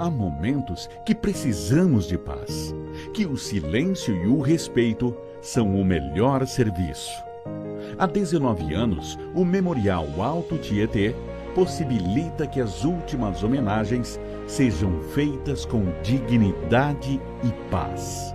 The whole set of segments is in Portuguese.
Há momentos que precisamos de paz, que o silêncio e o respeito são o melhor serviço. Há 19 anos, o Memorial Alto Tietê possibilita que as últimas homenagens sejam feitas com dignidade e paz.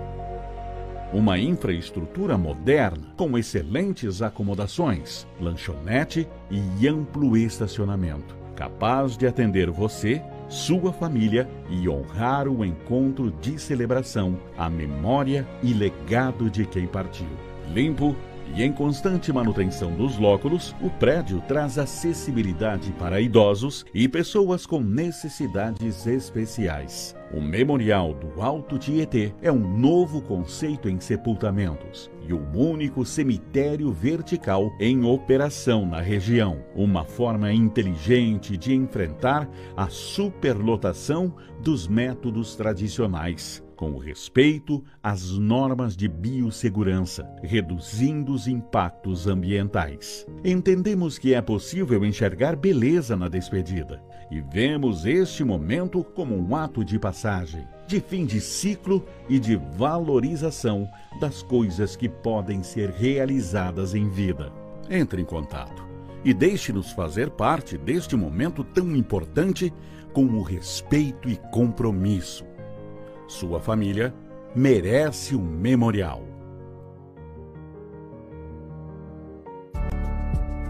Uma infraestrutura moderna, com excelentes acomodações, lanchonete e amplo estacionamento, capaz de atender você, sua família e honrar o encontro de celebração, a memória e legado de quem partiu. Limpo, e em constante manutenção dos lóculos, o prédio traz acessibilidade para idosos e pessoas com necessidades especiais. O Memorial do Alto Tietê é um novo conceito em sepultamentos e o único cemitério vertical em operação na região. Uma forma inteligente de enfrentar a superlotação dos métodos tradicionais com respeito às normas de biossegurança, reduzindo os impactos ambientais. Entendemos que é possível enxergar beleza na despedida e vemos este momento como um ato de passagem, de fim de ciclo e de valorização das coisas que podem ser realizadas em vida. Entre em contato e deixe-nos fazer parte deste momento tão importante com o respeito e compromisso sua família merece um memorial.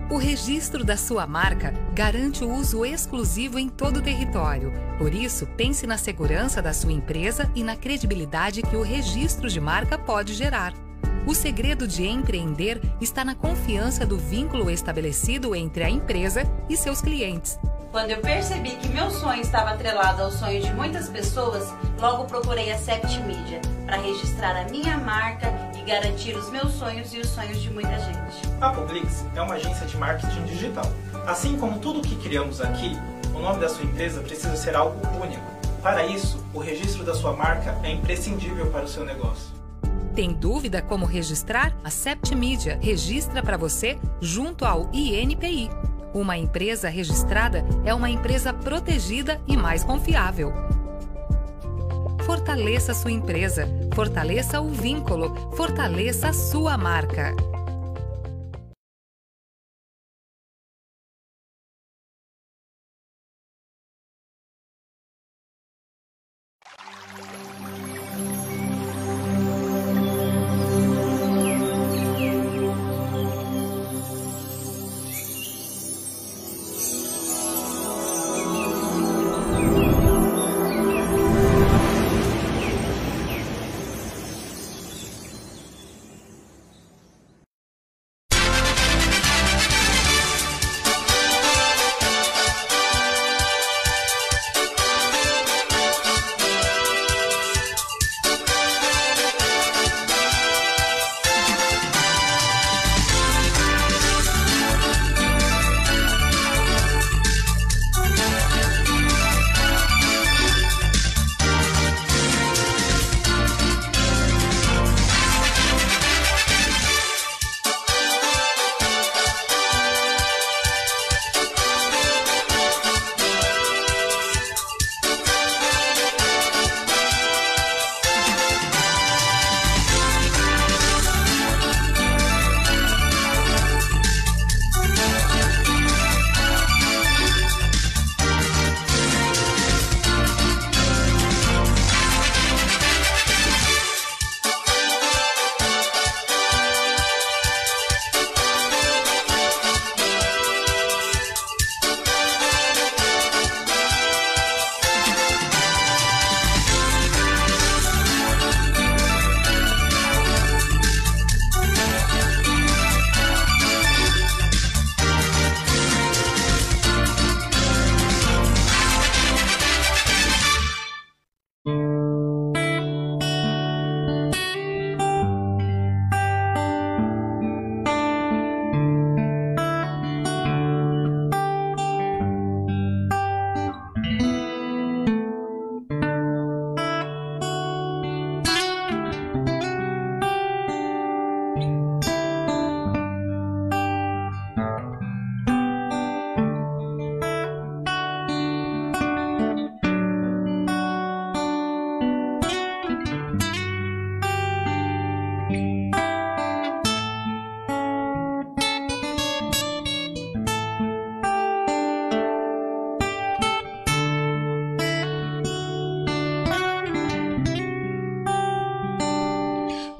O registro da sua marca garante o uso exclusivo em todo o território. Por isso, pense na segurança da sua empresa e na credibilidade que o registro de marca pode gerar. O segredo de empreender está na confiança do vínculo estabelecido entre a empresa e seus clientes. Quando eu percebi que meu sonho estava atrelado ao sonho de muitas pessoas, logo procurei a Sept Media para registrar a minha marca garantir os meus sonhos e os sonhos de muita gente. A Publix é uma agência de marketing digital. Assim como tudo o que criamos aqui, o nome da sua empresa precisa ser algo único. Para isso, o registro da sua marca é imprescindível para o seu negócio. Tem dúvida como registrar? A Sept Media registra para você junto ao INPI. Uma empresa registrada é uma empresa protegida e mais confiável. Fortaleça sua empresa, fortaleça o vínculo, fortaleça a sua marca.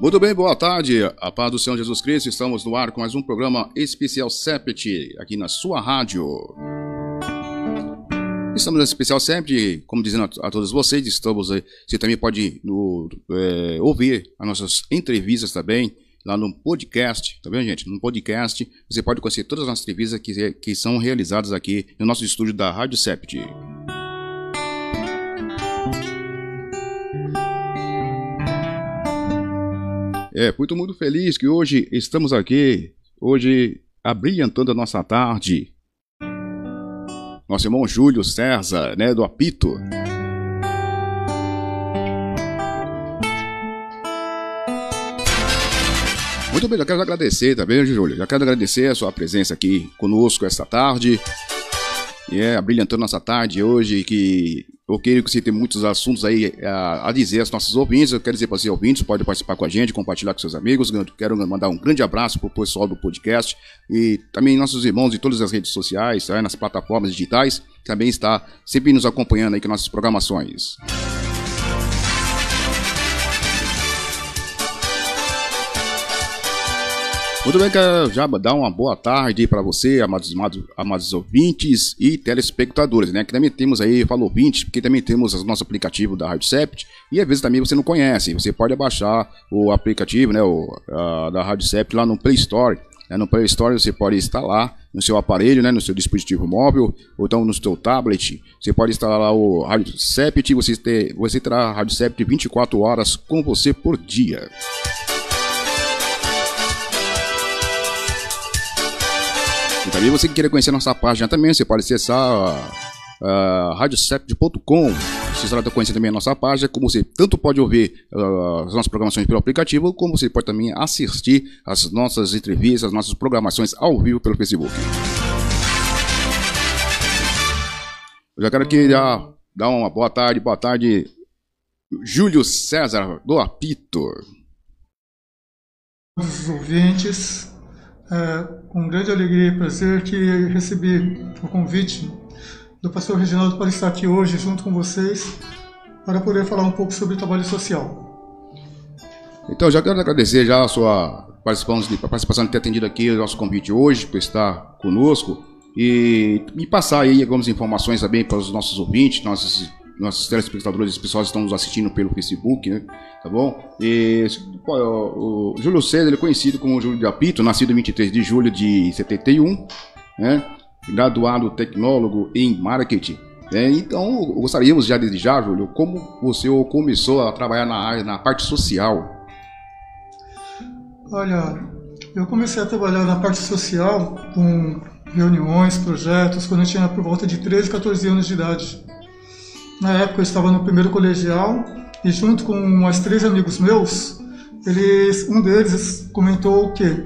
Muito bem, boa tarde. A paz do Senhor Jesus Cristo. Estamos no ar com mais um programa especial CEPT aqui na sua rádio. Estamos no especial sempre, como dizendo a, a todos vocês, estamos você também pode no, é, ouvir as nossas entrevistas também lá no podcast, tá vendo, gente? No podcast você pode conhecer todas as nossas entrevistas que, que são realizadas aqui no nosso estúdio da Rádio Sept. É, muito, muito feliz que hoje estamos aqui, hoje abrilhantando a nossa tarde. Nosso irmão Júlio César, né, do Apito. Muito bem, já quero agradecer tá Júlio. Já quero agradecer a sua presença aqui conosco esta tarde. E é, brilhantando nossa tarde hoje, que eu quero que você tenha muitos assuntos aí a, a dizer aos nossos ouvintes. Eu quero dizer para os ouvintes, pode participar com a gente, compartilhar com seus amigos. Quero mandar um grande abraço para o pessoal do podcast e também nossos irmãos de todas as redes sociais, tá, nas plataformas digitais, também está sempre nos acompanhando aí com nossas programações. Muito bem, quero já dar uma boa tarde para você, amados, amados, amados ouvintes e telespectadores, né? Que também temos aí, fala ouvintes, porque também temos o nosso aplicativo da Rádio Sept e às vezes também você não conhece. Você pode baixar o aplicativo, né? O, a, da Rádio Sept lá no Play Store. Né? No Play Store você pode instalar no seu aparelho, né? No seu dispositivo móvel ou então no seu tablet. Você pode instalar lá o Rádio Sept e você, ter, você terá a Rádio Sept 24 horas com você por dia. E também você que queira conhecer nossa página também, você pode acessar uh, radiocept.com. Você estará conhecer também a nossa página, como você tanto pode ouvir uh, as nossas programações pelo aplicativo, como você pode também assistir as nossas entrevistas, as nossas programações ao vivo pelo Facebook. Eu já quero aqui já dar uma boa tarde, boa tarde, Júlio César do Apito. Os ouvintes, é, com grande alegria e prazer que recebi o convite do pastor Reginaldo para estar aqui hoje junto com vocês para poder falar um pouco sobre trabalho social. Então, já quero agradecer já a sua participação de ter atendido aqui o nosso convite hoje, por estar conosco e me passar aí algumas informações também para os nossos ouvintes, nossos nossos telespectadores e pessoas estão nos assistindo pelo Facebook, né? Tá bom? E o, o Júlio César ele é conhecido como Júlio de Apito, nascido em 23 de julho de 71, né? Graduado tecnólogo em marketing. É, então, gostaríamos já desde já, Júlio, como você começou a trabalhar na área, na parte social? Olha, eu comecei a trabalhar na parte social com reuniões, projetos, quando eu tinha por volta de 13, 14 anos de idade. Na época eu estava no primeiro colegial e junto com mais três amigos meus, eles, um deles comentou que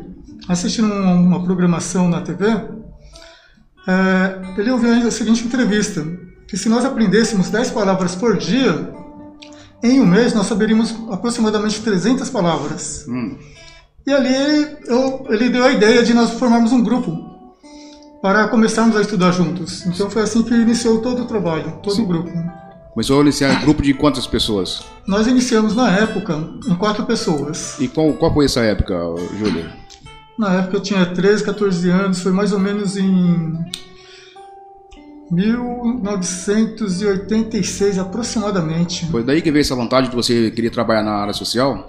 assistindo uma, uma programação na TV, é, ele ouviu a seguinte entrevista, que se nós aprendêssemos 10 palavras por dia, em um mês nós saberíamos aproximadamente 300 palavras. Hum. E ali eu, ele deu a ideia de nós formarmos um grupo para começarmos a estudar juntos. Então foi assim que iniciou todo o trabalho, todo Sim. o grupo. Começou a iniciar grupo de quantas pessoas? Nós iniciamos na época em quatro pessoas. E qual, qual foi essa época, Júlio? Na época eu tinha 13, 14 anos, foi mais ou menos em 1986 aproximadamente. Foi daí que veio essa vontade de você querer trabalhar na área social?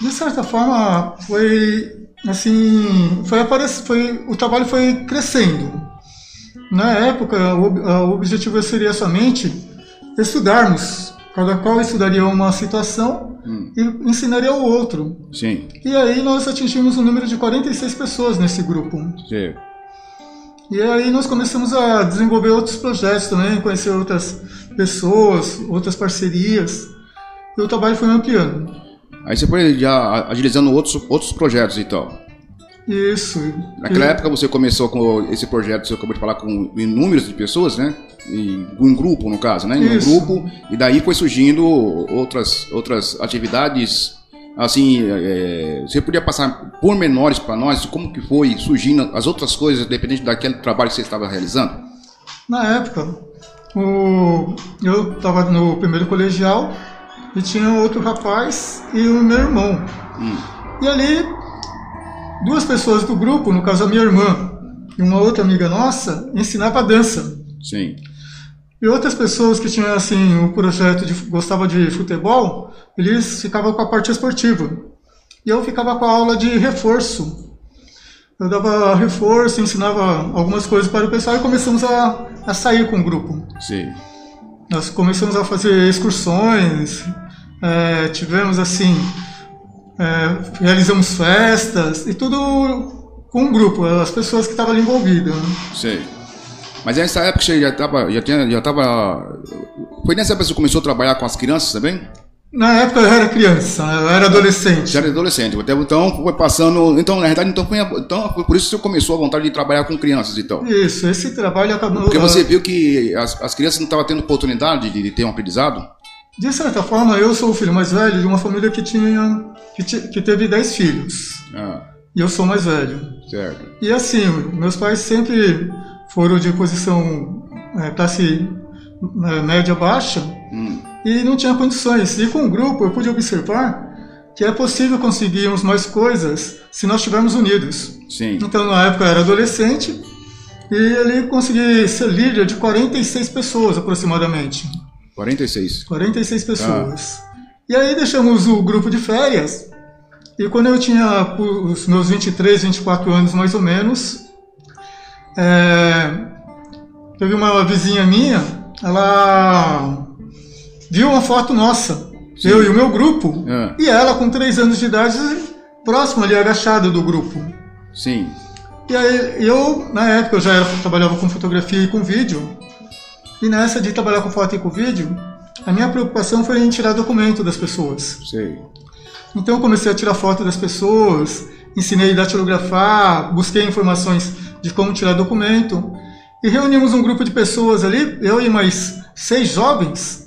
De certa forma, foi assim, foi, foi o trabalho foi crescendo. Na época, o, o objetivo seria somente estudarmos. Cada qual estudaria uma situação hum. e ensinaria o outro. Sim. E aí nós atingimos um número de 46 pessoas nesse grupo. Sim. E aí nós começamos a desenvolver outros projetos também, conhecer outras pessoas, outras parcerias. E o trabalho foi ampliando. Aí você foi já agilizando outros, outros projetos, então? Isso. Naquela e... época você começou com esse projeto, você acabou de falar com inúmeras de pessoas, né? Em um grupo, no caso, né? Em um grupo, e daí foi surgindo outras, outras atividades. Assim, é, você podia passar por menores para nós como que foi surgindo as outras coisas, dependendo daquele trabalho que você estava realizando? Na época, o, eu estava no primeiro colegial e tinha outro rapaz e o meu irmão. Hum. E ali, duas pessoas do grupo, no caso a minha irmã e uma outra amiga nossa, ensinava dança. Sim. E outras pessoas que tinham assim o projeto de gostava de futebol, eles ficavam com a parte esportiva. E eu ficava com a aula de reforço. Eu dava reforço, ensinava algumas coisas para o pessoal e começamos a, a sair com o grupo. Sim. Nós começamos a fazer excursões, é, tivemos assim, é, realizamos festas e tudo com o grupo, as pessoas que estavam ali envolvidas. Né? Sei. Mas nessa época você já estava, já tinha, já tava, foi nessa época que você começou a trabalhar com as crianças também? Na época eu era criança, eu era adolescente. Já era adolescente, então foi passando, então na verdade então foi, então foi por isso que você começou a vontade de trabalhar com crianças então. Isso, esse trabalho acabou. Porque você viu que as, as crianças não estavam tendo oportunidade de, de, ter um aprendizado? De certa forma, eu sou o filho mais velho de uma família que tinha que, que teve 10 filhos. Ah. E eu sou mais velho. Certo. E assim, meus pais sempre foram de posição é, classe é, média baixa hum. e não tinha condições. E com o grupo eu pude observar que é possível conseguirmos mais coisas se nós estivermos unidos. Sim. Então na época eu era adolescente e ele consegui ser líder de 46 pessoas aproximadamente. 46. 46 pessoas. Ah. E aí deixamos o grupo de férias. E quando eu tinha os meus 23, 24 anos mais ou menos, é, teve uma vizinha minha, ela viu uma foto nossa, Sim. eu e o meu grupo, é. e ela com 3 anos de idade, próximo ali, agachada do grupo. Sim. E aí eu, na época, eu já era, trabalhava com fotografia e com vídeo, e nessa de trabalhar com foto e com vídeo, a minha preocupação foi em tirar documento das pessoas. Sei. Então eu comecei a tirar foto das pessoas, ensinei a datilografar, busquei informações de como tirar documento. E reunimos um grupo de pessoas ali, eu e mais seis jovens,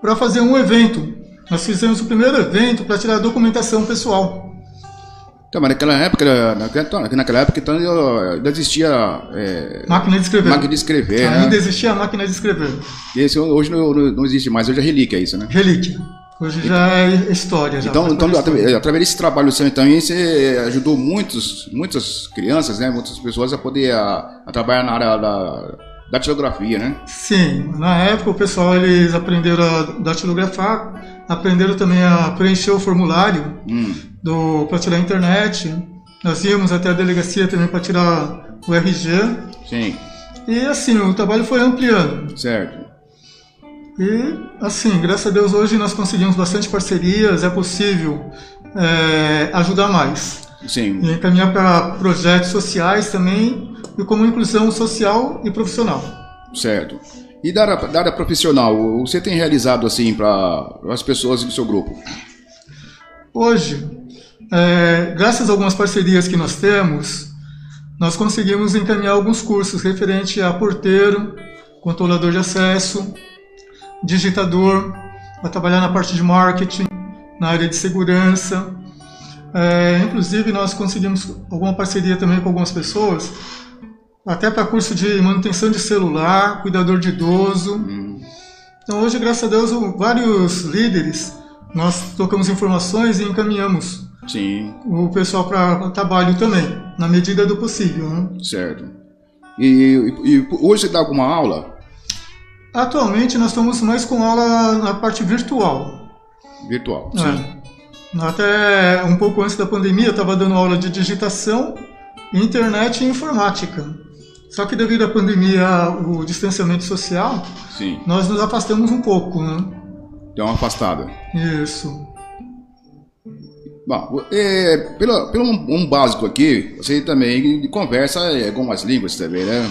para fazer um evento. Nós fizemos o primeiro evento para tirar documentação pessoal. Então, mas naquela época, naquela, naquela época então, ainda existia. É, máquina de escrever. Máquina de escrever. Ainda né? existia a máquina de escrever. Esse hoje não, não, existe mais, hoje é relíquia isso, né? Relíquia. Hoje já é história. Já então, então através, através desse trabalho seu, então, você ajudou muitos, muitas crianças, né, muitas pessoas a poder a, a trabalhar na área da datilografia, né? Sim, na época o pessoal eles aprenderam a datilografar, aprenderam também a preencher o formulário hum. do para tirar a internet. Nós íamos até a delegacia também para tirar o RG. Sim. E assim, o trabalho foi ampliando. Certo. E, assim, graças a Deus hoje nós conseguimos bastante parcerias, é possível é, ajudar mais. Sim. E encaminhar para projetos sociais também, e como inclusão social e profissional. Certo. E da área, da área profissional, você tem realizado assim para as pessoas do seu grupo? Hoje, é, graças a algumas parcerias que nós temos, nós conseguimos encaminhar alguns cursos referente a porteiro, controlador de acesso, digitador, vai trabalhar na parte de marketing, na área de segurança. É, inclusive, nós conseguimos alguma parceria também com algumas pessoas, até para curso de manutenção de celular, cuidador de idoso. Hum. Então, hoje, graças a Deus, vários líderes, nós trocamos informações e encaminhamos Sim. o pessoal para trabalho também, na medida do possível. Né? Certo. E, e, e hoje você dá alguma aula? Atualmente nós estamos mais com aula na parte virtual. Virtual, sim. É. Até um pouco antes da pandemia eu estava dando aula de digitação, internet e informática. Só que devido à pandemia, o distanciamento social, sim. nós nos afastamos um pouco, né? Deu uma afastada. Isso. Bom, é, pelo, pelo um, básico aqui, você também conversa é, algumas línguas também, né?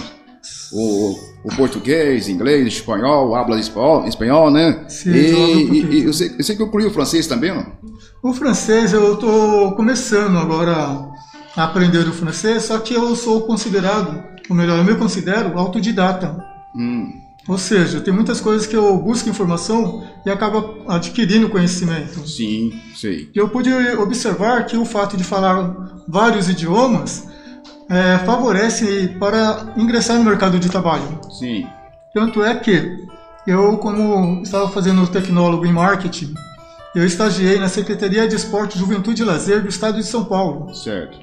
O, o português, inglês, espanhol, habla espanhol, espanhol né? Sim, e, e, e eu, sei, eu sei que incluiu o francês também, não? O francês, eu estou começando agora a aprender o francês, só que eu sou considerado, ou melhor, eu me considero autodidata. Hum. Ou seja, tem muitas coisas que eu busco informação e acabo adquirindo conhecimento. Sim, sei. Eu pude observar que o fato de falar vários idiomas é, favorece para ingressar no mercado de trabalho. Sim. Tanto é que eu, como estava fazendo tecnólogo em marketing, eu estagiei na Secretaria de Esporte, Juventude e Lazer do Estado de São Paulo. Certo.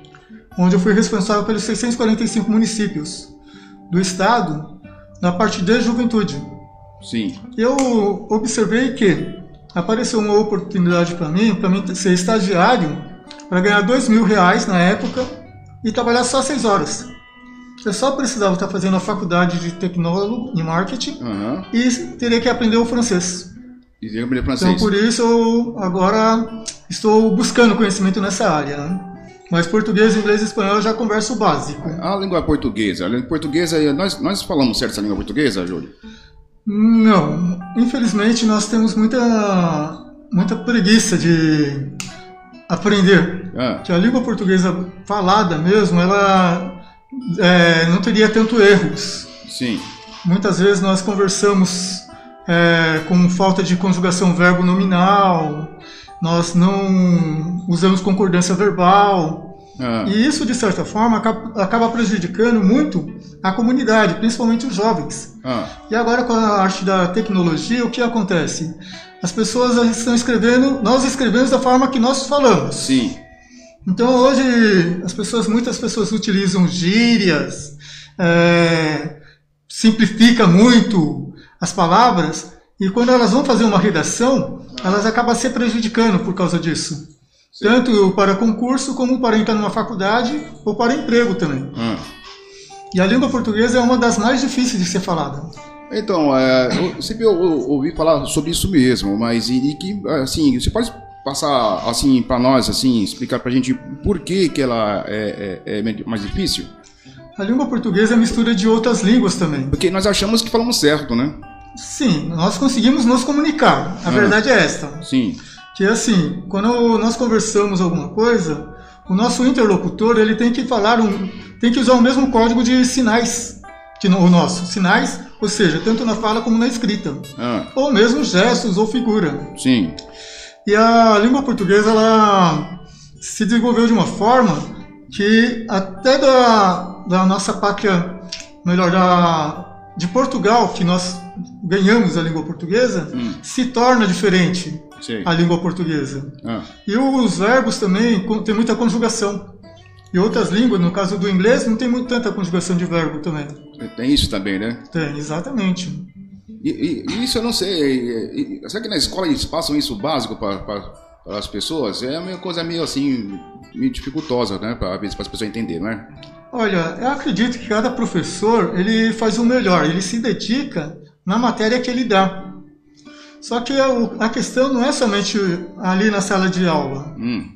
Onde eu fui responsável pelos 645 municípios do estado na parte de juventude. Sim. Eu observei que apareceu uma oportunidade para mim, para mim ser estagiário, para ganhar dois mil reais na época e trabalhar só seis horas. Eu só precisava estar fazendo a faculdade de tecnólogo em marketing Aham. e teria que aprender o francês. E aprender Então, francês. por isso, eu agora estou buscando conhecimento nessa área. Né? Mas português, inglês e espanhol eu já converso o básico. A língua portuguesa. A língua portuguesa, nós, nós falamos certo essa língua portuguesa, Júlio? Não, infelizmente nós temos muita, muita preguiça de aprender. Ah, Que a língua portuguesa falada mesmo, ela é, não teria tanto erros. sim. Muitas vezes nós conversamos é, com falta de conjugação verbo nominal, nós não usamos concordância verbal, Ah, e isso, de certa forma, acaba, prejudicando muito a comunidade, principalmente os jovens. ah, E agora, com a arte da tecnologia, o que acontece? As pessoas estão escrevendo, nós escrevemos da forma que nós falamos. sim. Então hoje as pessoas, muitas pessoas utilizam gírias, é, simplifica muito as palavras e quando elas vão fazer uma redação, elas acabam se prejudicando por causa disso. Tanto para concurso como para entrar numa faculdade ou para emprego também. Ah. E a língua portuguesa é uma das mais difíceis de ser falada. Então, é, eu sempre ouvi falar sobre isso mesmo, mas e, e que, assim, você pode passar, assim, para nós, assim, explicar pra gente por que que ela é, é- é mais difícil? A língua portuguesa é mistura de outras línguas também. Porque nós achamos que falamos certo, né? Sim, nós conseguimos nos comunicar. A Ah. verdade é esta. Sim. Que assim, quando nós conversamos alguma coisa, o nosso interlocutor ele tem que falar um, tem que usar o mesmo código de sinais que no- o nosso, sinais, ou seja, tanto na fala como na escrita, Ah, ou mesmo gestos ou figura. sim. E a língua portuguesa ela se desenvolveu de uma forma que até da, da nossa pátria, melhor da de Portugal, que nós ganhamos a língua portuguesa, Hum. se torna diferente Sei. a língua portuguesa. Ah, E os verbos também tem muita conjugação. E outras línguas, no caso do inglês, não tem muito tanta conjugação de verbo também. tem isso também, né? Tem, exatamente. E, e- e isso eu não sei. e- será que na escola eles passam isso básico para as pessoas? É uma coisa meio assim, meio dificultosa, né? Para as pessoas entenderem, não é? Olha, eu acredito que cada professor ele faz o melhor, ele se dedica na matéria que ele dá. Só que a, o- a questão não é somente ali na sala de aula. Hum,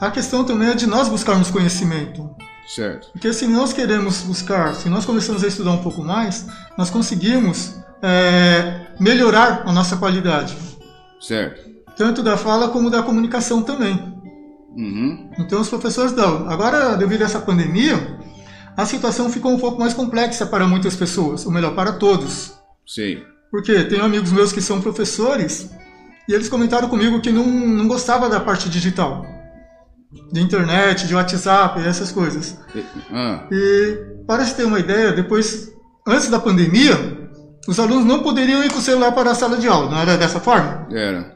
A questão também é de nós buscarmos conhecimento. certo. Porque se nós queremos buscar, se nós começamos a estudar um pouco mais, nós conseguimos é, melhorar a nossa qualidade, Certo. tanto da fala como da comunicação também. Uhum. Então os professores dão. Agora, devido a essa pandemia, a situação ficou um pouco mais complexa para muitas pessoas, ou melhor, para todos. Sei. Porque tenho amigos meus que são professores e eles comentaram comigo que não, não gostava da parte digital, de internet, de WhatsApp, essas coisas. Ah, E para se ter uma ideia, depois, antes da pandemia, os alunos não poderiam ir com o celular para a sala de aula, não era dessa forma? era.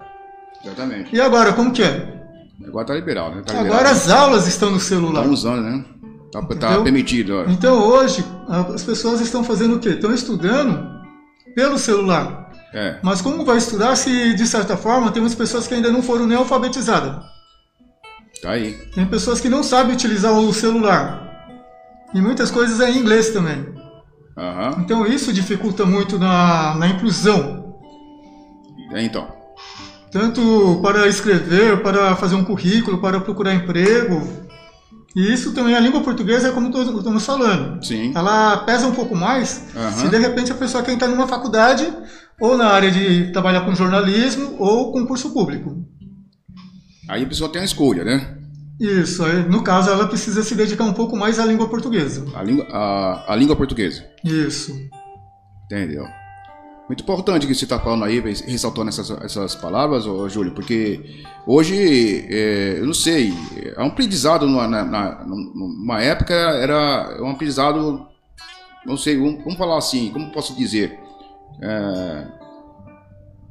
Exatamente. E agora, como que é? Agora tá liberal, né? Tá liberal. Agora as aulas estão no celular. Tá usando, né? Tá, tá permitido. ó. Então hoje, as pessoas estão fazendo o quê? Estão estudando pelo celular. É. Mas como vai estudar se, de certa forma, temos pessoas que ainda não foram nem alfabetizadas? Tá aí. Tem pessoas que não sabem utilizar o celular. E muitas coisas é em inglês também. Aham. Então isso dificulta muito na, na inclusão. É, então. Tanto para escrever, para fazer um currículo, para procurar emprego. E isso também, a língua portuguesa é como todos estamos falando. Sim. Ela pesa um pouco mais Aham. se de repente a pessoa quer entrar numa faculdade ou na área de trabalhar com jornalismo ou concurso público. Aí a pessoa tem a escolha, né? Isso, aí, no caso ela precisa se dedicar um pouco mais à língua portuguesa. A língua, a, a língua portuguesa. Isso. Entendeu? Muito importante que você está falando aí, ressaltando essas, essas palavras, ô, Júlio, porque hoje, é, eu não sei, é um aprendizado numa, na- numa época, era um aprendizado, não sei, vamos, vamos falar assim, como posso dizer? É,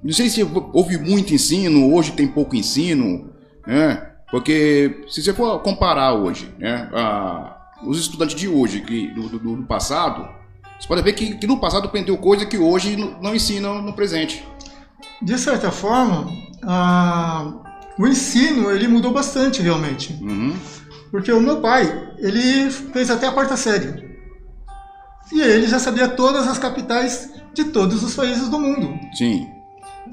Não sei se houve muito ensino, hoje tem pouco ensino, né? Porque se você for comparar hoje, né, a, os estudantes de hoje, que do, do, do passado, você pode ver que, que, no passado aprendeu coisa que hoje não ensinam no presente. De certa forma, a, o ensino ele mudou bastante realmente. Uhum. Porque o meu pai, ele fez até a quarta série. E ele já sabia todas as capitais de todos os países do mundo. Sim.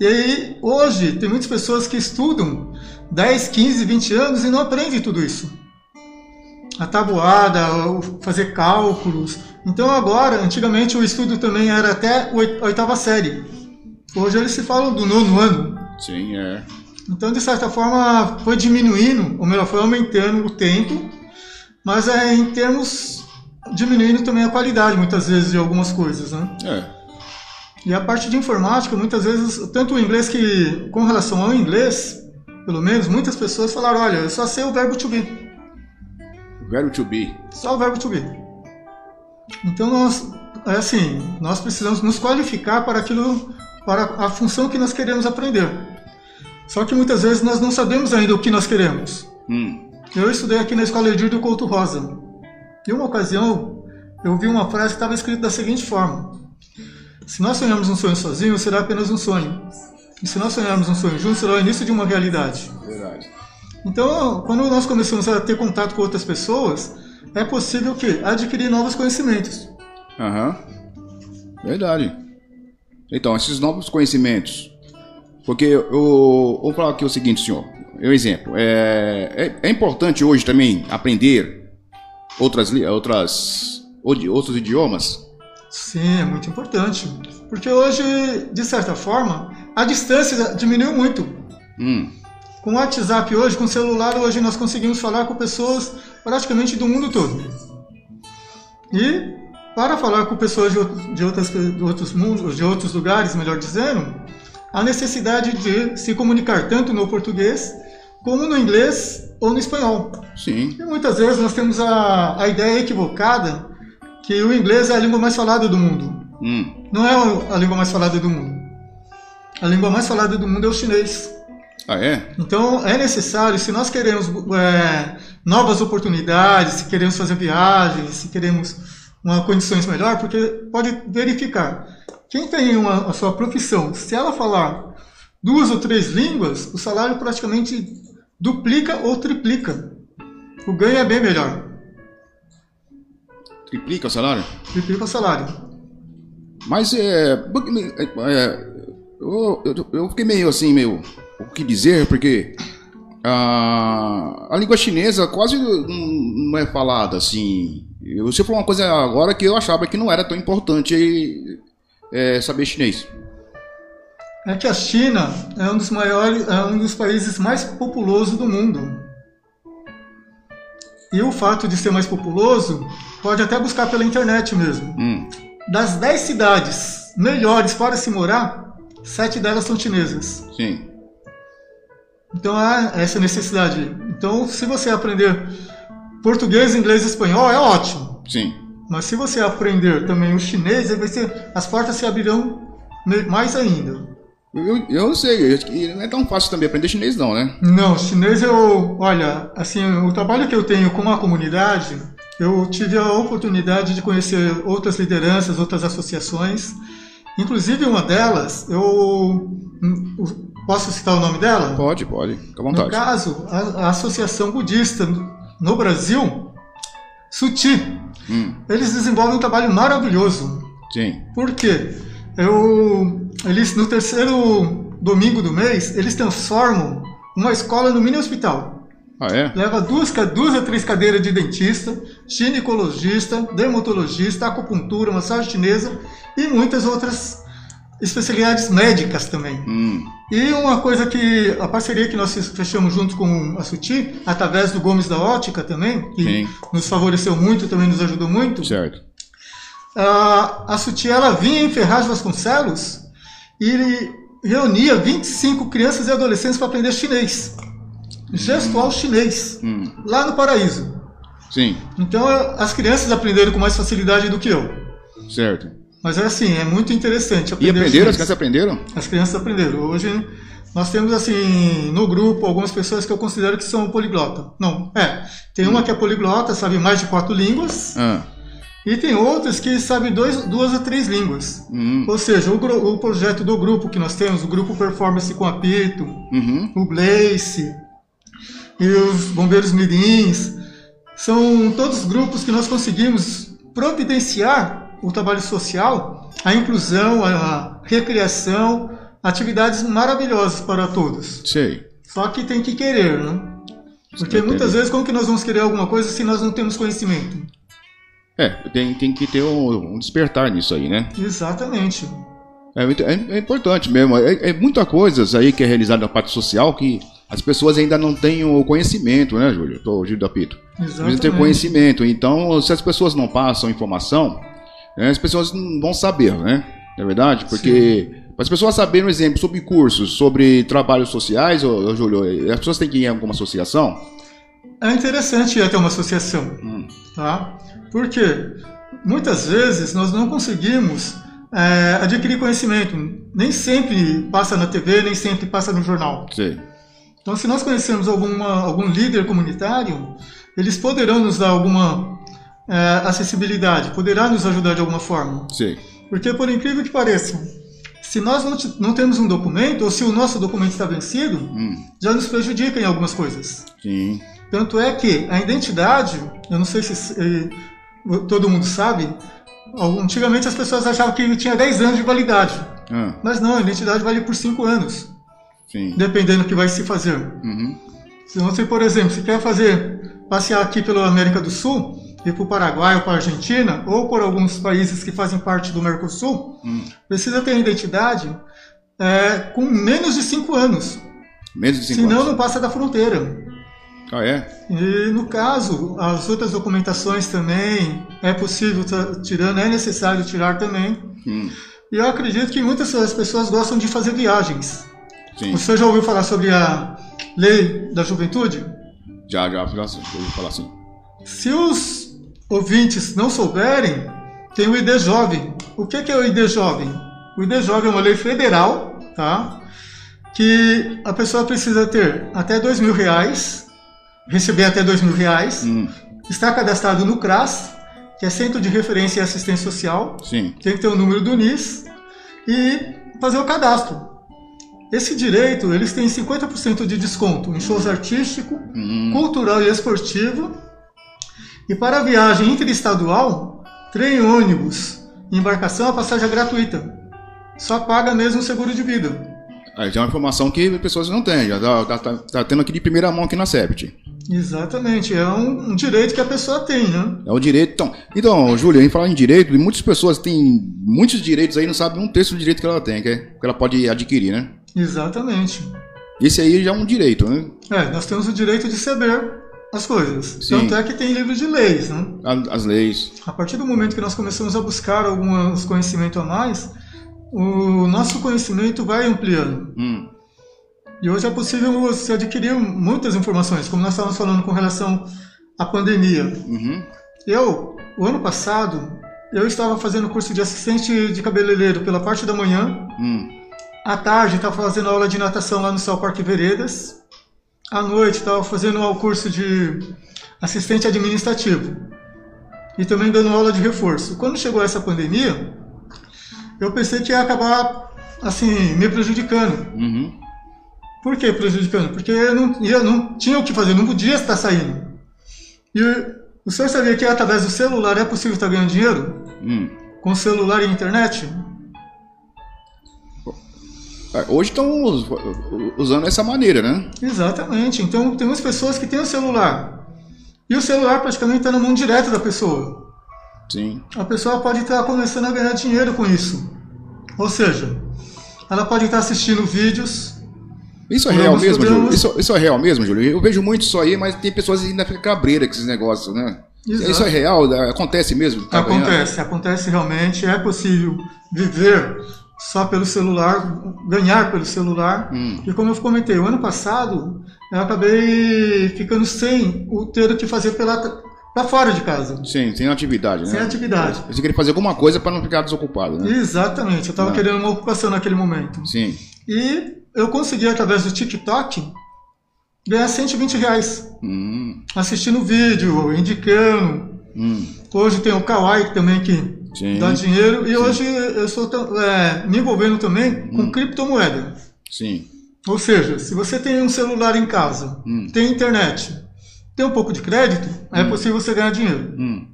E aí, hoje, tem muitas pessoas que estudam 10, 15, 20 anos e não aprendem tudo isso. A tabuada, fazer cálculos. Então agora, antigamente o estudo também era até a oitava série. Hoje eles se falam do nono ano. Sim, é. Então, de certa forma, foi diminuindo, ou melhor, foi aumentando o tempo, mas é em termos diminuindo também a qualidade, muitas vezes, de algumas coisas, né? É. E a parte de informática, muitas vezes, tanto o inglês que, com relação ao inglês, pelo menos, muitas pessoas falaram, olha, eu só sei o verbo to be. O verbo to be. Só o verbo to be. Então, nós, é assim, nós precisamos nos qualificar para aquilo, para a função que nós queremos aprender. Só que muitas vezes nós não sabemos ainda o que nós queremos. Hum. Eu estudei aqui na Escola Edir do Couto Rosa. Em uma ocasião, eu vi uma frase que estava escrita da seguinte forma: se nós sonharmos um sonho sozinho, será apenas um sonho. E se nós sonharmos um sonho juntos, será o início de uma realidade. Verdade. Então, quando nós começamos a ter contato com outras pessoas, é possível que adquirir novos conhecimentos. Aham. Verdade. Então, esses novos conhecimentos. Porque eu vou falar aqui o seguinte, senhor. Um exemplo. É, é, é importante hoje também aprender outras, outras, outros idiomas Sim, é muito importante. Porque hoje, de certa forma, a distância diminuiu muito. Hum. Com o WhatsApp hoje, com o celular hoje, nós conseguimos falar com pessoas praticamente do mundo todo. E para falar com pessoas de, de, outras, de outros mundos, de outros lugares, melhor dizendo, a necessidade de se comunicar tanto no português como no inglês ou no espanhol. Sim. E muitas vezes nós temos a, a ideia equivocada que o inglês é a língua mais falada do mundo. Hum. Não é a língua mais falada do mundo. A língua mais falada do mundo é o chinês. Ah, é? Então é necessário, se nós queremos é, novas oportunidades, se queremos fazer viagens, se queremos uma condições melhor, porque pode verificar. Quem tem uma, a sua profissão, se ela falar duas ou três línguas, o salário praticamente duplica ou triplica. O ganho é bem melhor. Triplica o salário? Triplica o salário. Mas é. é eu, eu, eu, fiquei meio assim, meio. O que dizer, porque. A, a língua chinesa quase não é falada assim. Você falou uma coisa agora que eu achava que não era tão importante é, saber chinês. É que a China é um dos maiores, é um dos países mais populosos do mundo. E o fato de ser mais populoso, pode até buscar pela internet mesmo. Hum. Das 10 cidades melhores para se morar, sete delas são chinesas. Sim. Então há essa necessidade. Então, se você aprender português, inglês e espanhol, é ótimo. Sim. Mas se você aprender também o chinês, vai ser, as portas se abrirão mais ainda. Eu, eu sei, que não é tão fácil também aprender chinês não, né? Não, chinês eu, olha, assim, o trabalho que eu tenho com a comunidade, eu tive a oportunidade de conhecer outras lideranças, outras associações. Inclusive uma delas, eu posso citar o nome dela? Pode, pode, fica à vontade. No caso, a, a Associação Budista no Brasil, Suti, hum. eles desenvolvem um trabalho maravilhoso. Sim. Por quê? Eu eles no terceiro domingo do mês, eles transformam uma escola no mini hospital. Ah, é? Leva duas, duas a três cadeiras de dentista, ginecologista, dermatologista, acupuntura, massagem chinesa e muitas outras especialidades médicas também. Hum. E uma coisa que a parceria que nós fechamos junto com a Suti, através do Gomes da Ótica também, que Sim. nos favoreceu muito, também nos ajudou muito. Certo. A, a Suti ela vinha em Ferraz Vasconcelos e reunia 25 crianças e adolescentes para aprender chinês. Gestual chinês. Hum. Lá no Paraíso. Sim. Então as crianças aprenderam com mais facilidade do que eu. Certo. Mas é assim, é muito interessante E aprender aprenderam? As crianças aprenderam? As crianças aprenderam. Hoje nós temos assim no grupo algumas pessoas que eu considero que são poliglota. Não, é. Tem uma que é poliglota, sabe mais de quatro línguas, Ah. e tem outras que sabem dois, duas ou três línguas. Uhum. Ou seja, o, o projeto do grupo que nós temos, o grupo Performance com Apito, Uhum. o Blaze e os Bombeiros Mirins, são todos grupos que nós conseguimos providenciar o trabalho social, a inclusão, a recreação, atividades maravilhosas para todos. Sei. Só que tem que querer, né? Porque muitas vezes como que nós vamos querer alguma coisa se nós não temos conhecimento? É, tem, tem que ter um, um despertar nisso aí, né? Exatamente. É, muito- é- é importante mesmo. É, é muita coisa aí que é realizada na parte social que as pessoas ainda não têm o conhecimento, né, Júlio? Tô, Gil da Pito. Precisa ter Exatamente. conhecimento. Então, se as pessoas não passam informação, as pessoas não vão saber, né? Não é verdade? Porque para as pessoas saberem, um exemplo, sobre cursos, sobre trabalhos sociais, ô, ô, Júlio, as pessoas têm que ir em alguma associação? É interessante ir até uma associação, Hum. tá? Porque muitas vezes nós não conseguimos é, adquirir conhecimento. Nem sempre passa na TV, nem sempre passa no jornal. Sei. Então, se nós conhecemos alguma, algum líder comunitário, eles poderão nos dar alguma é, acessibilidade, poderá nos ajudar de alguma forma. Sei. Porque, por incrível que pareça, se nós não, não temos um documento, ou se o nosso documento está vencido, Hum. já nos prejudica em algumas coisas. Sim. Tanto é que a identidade, eu não sei se eh, todo mundo sabe, antigamente as pessoas achavam que tinha 10 anos de validade. Ah, Mas não, a identidade vale por 5 anos, sim. dependendo do que vai se fazer. Uhum. Se você, por exemplo, se quer fazer passear aqui pela América do Sul, ir para o Paraguai ou para a Argentina, ou por alguns países que fazem parte do Mercosul, Hum. precisa ter identidade eh, com menos de 5 anos. Menos de cinco Senão anos. não passa da fronteira. Ah, é? E no caso, as outras documentações também é possível tirando, é necessário tirar também. Hum. E eu acredito que muitas das pessoas gostam de fazer viagens. Sim. Você já ouviu falar sobre a lei da juventude? Já, já, já ouvi falar assim. Se os ouvintes não souberem, tem o ID Jovem. O que é o ID Jovem? O ID Jovem é uma lei federal, tá? Que a pessoa precisa ter até dois mil reais, receber até dois mil reais, Hum. está cadastrado no CRAS, que é Centro de Referência e Assistência Social, Sim. tem que ter o número do NIS e fazer o cadastro. Esse direito, eles têm 50% de desconto em shows artístico, Hum. cultural e esportivo. E para a viagem interestadual, trem, ônibus embarcação, a passagem é gratuita. Só paga mesmo o seguro de vida. Aí já é uma informação que as pessoas não têm. Já tá, tá- tá- tendo aqui de primeira mão aqui na CEPT. Exatamente, é um, um direito que a pessoa tem, né? É o direito. Então, então Júlio, em falar em direito, e muitas pessoas têm muitos direitos aí, não sabem um terço do direito que ela tem, que, é, que ela pode adquirir, né? Exatamente. Esse aí já é um direito, né? É, nós temos o direito de saber as coisas. Sim. Tanto é que tem livro de leis, né? A- As leis. A partir do momento que nós começamos a buscar alguns conhecimentos a mais, o nosso conhecimento vai ampliando. Hum. E hoje é possível você adquirir muitas informações, como nós estávamos falando com relação à pandemia. Uhum. Eu, o ano passado, eu estava fazendo curso de assistente de cabeleireiro pela parte da manhã. Hum. À tarde, estava fazendo aula de natação lá no Céu Parque Veredas. À noite, estava fazendo o curso de assistente administrativo. E também dando aula de reforço. Quando chegou essa pandemia, eu pensei que ia acabar, assim, me prejudicando. Uhum. Por que prejudicando? Porque eu não, eu não tinha o que fazer, não podia estar saindo. E o senhor sabia que através do celular é possível estar ganhando dinheiro? Hum. Com celular e internet? Hoje estão us- usando essa maneira, né? Exatamente. Então tem umas pessoas que têm o celular. E o celular praticamente está na mão direta da pessoa. Sim. A pessoa pode estar começando a ganhar dinheiro com isso. Ou seja, ela pode estar assistindo vídeos. Isso é real mesmo, programas- Júlio? Isso, isso é real mesmo, Júlio? Eu vejo muito isso aí, mas tem pessoas que ainda ficam cabreiras com esses negócios, né? Exato. Isso é real? Acontece mesmo? Tá ganhando? acontece, acontece realmente. É possível viver só pelo celular, ganhar pelo celular. Hum. E como eu comentei, o ano passado eu acabei ficando sem o ter o que fazer pela, para fora de casa. Sim, sem atividade, né? Sem atividade. Você queria fazer alguma coisa para não ficar desocupado, né? Exatamente, eu estava querendo uma ocupação naquele momento. Sim. E eu consegui, através do TikTok, ganhar 120 reais. Hum, Assistindo vídeo, indicando. hum, Hoje tem o Kawaii também que sim. dá dinheiro. E hoje eu estou é, me envolvendo também com criptomoeda. Sim. Ou seja, se você tem um celular em casa, Hum. tem internet, tem um pouco de crédito, é possível você ganhar dinheiro. Hum.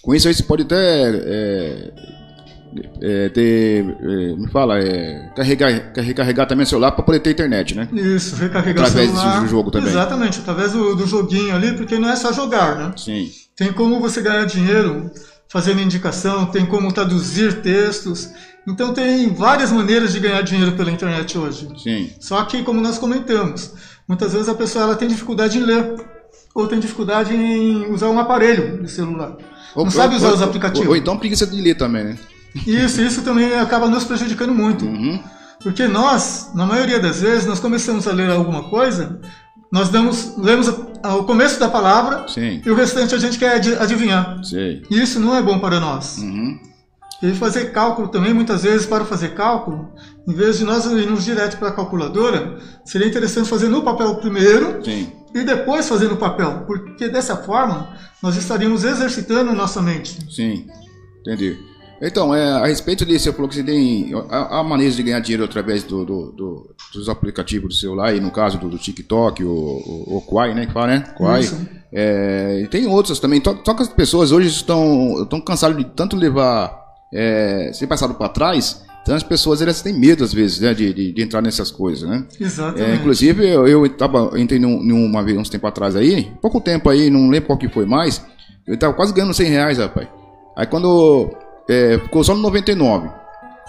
Com isso aí você pode até é, é, ter, é, me fala, é, carregar, recarregar também o celular para poder ter internet, né? Isso, recarregar Através o celular. do jogo também. Exatamente, através do, do joguinho ali, porque não é só jogar, né? Sim. Tem como você ganhar dinheiro fazendo indicação, tem como traduzir textos. Então tem várias maneiras de ganhar dinheiro pela internet hoje. Sim. Só que, como nós comentamos, muitas vezes a pessoa ela tem dificuldade em ler ou tem dificuldade em usar um aparelho de celular. Ou- Não sabe usar ou- os aplicativos. Ou, ou então preguiça de ler também, né? Isso, isso também acaba nos prejudicando muito. Uhum. Porque nós, na maioria das vezes, nós começamos a ler alguma coisa, nós damos, lemos o começo da palavra Sim. e o restante a gente quer adi- adivinhar. Sei. E isso não é bom para nós. Uhum. E fazer cálculo também, muitas vezes, para fazer cálculo, em vez de nós irmos direto para a calculadora, seria interessante fazer no papel primeiro Sim. e depois fazer no papel, porque dessa forma nós estaríamos exercitando nossa mente. Sim. Entendi. Então, é, a respeito disso, você falou que você tem a, a maneira de ganhar dinheiro através do, do- do- dos aplicativos do celular, e no caso do, TikTok, o, o, o Kwai, né? Que fala, né? Isso. É, e tem outros também. Que as pessoas hoje estão, estão cansadas de tanto levar, é, ser passado para trás, então as pessoas elas têm medo, às vezes, né, de, de, de entrar nessas coisas, né? Exatamente. É, inclusive, eu, eu tava, entrei num, numa vez, uns tempo atrás aí, pouco tempo aí, não lembro qual que foi mais, eu tava quase ganhando 100 reais, rapaz. Aí quando é, ficou só no 99.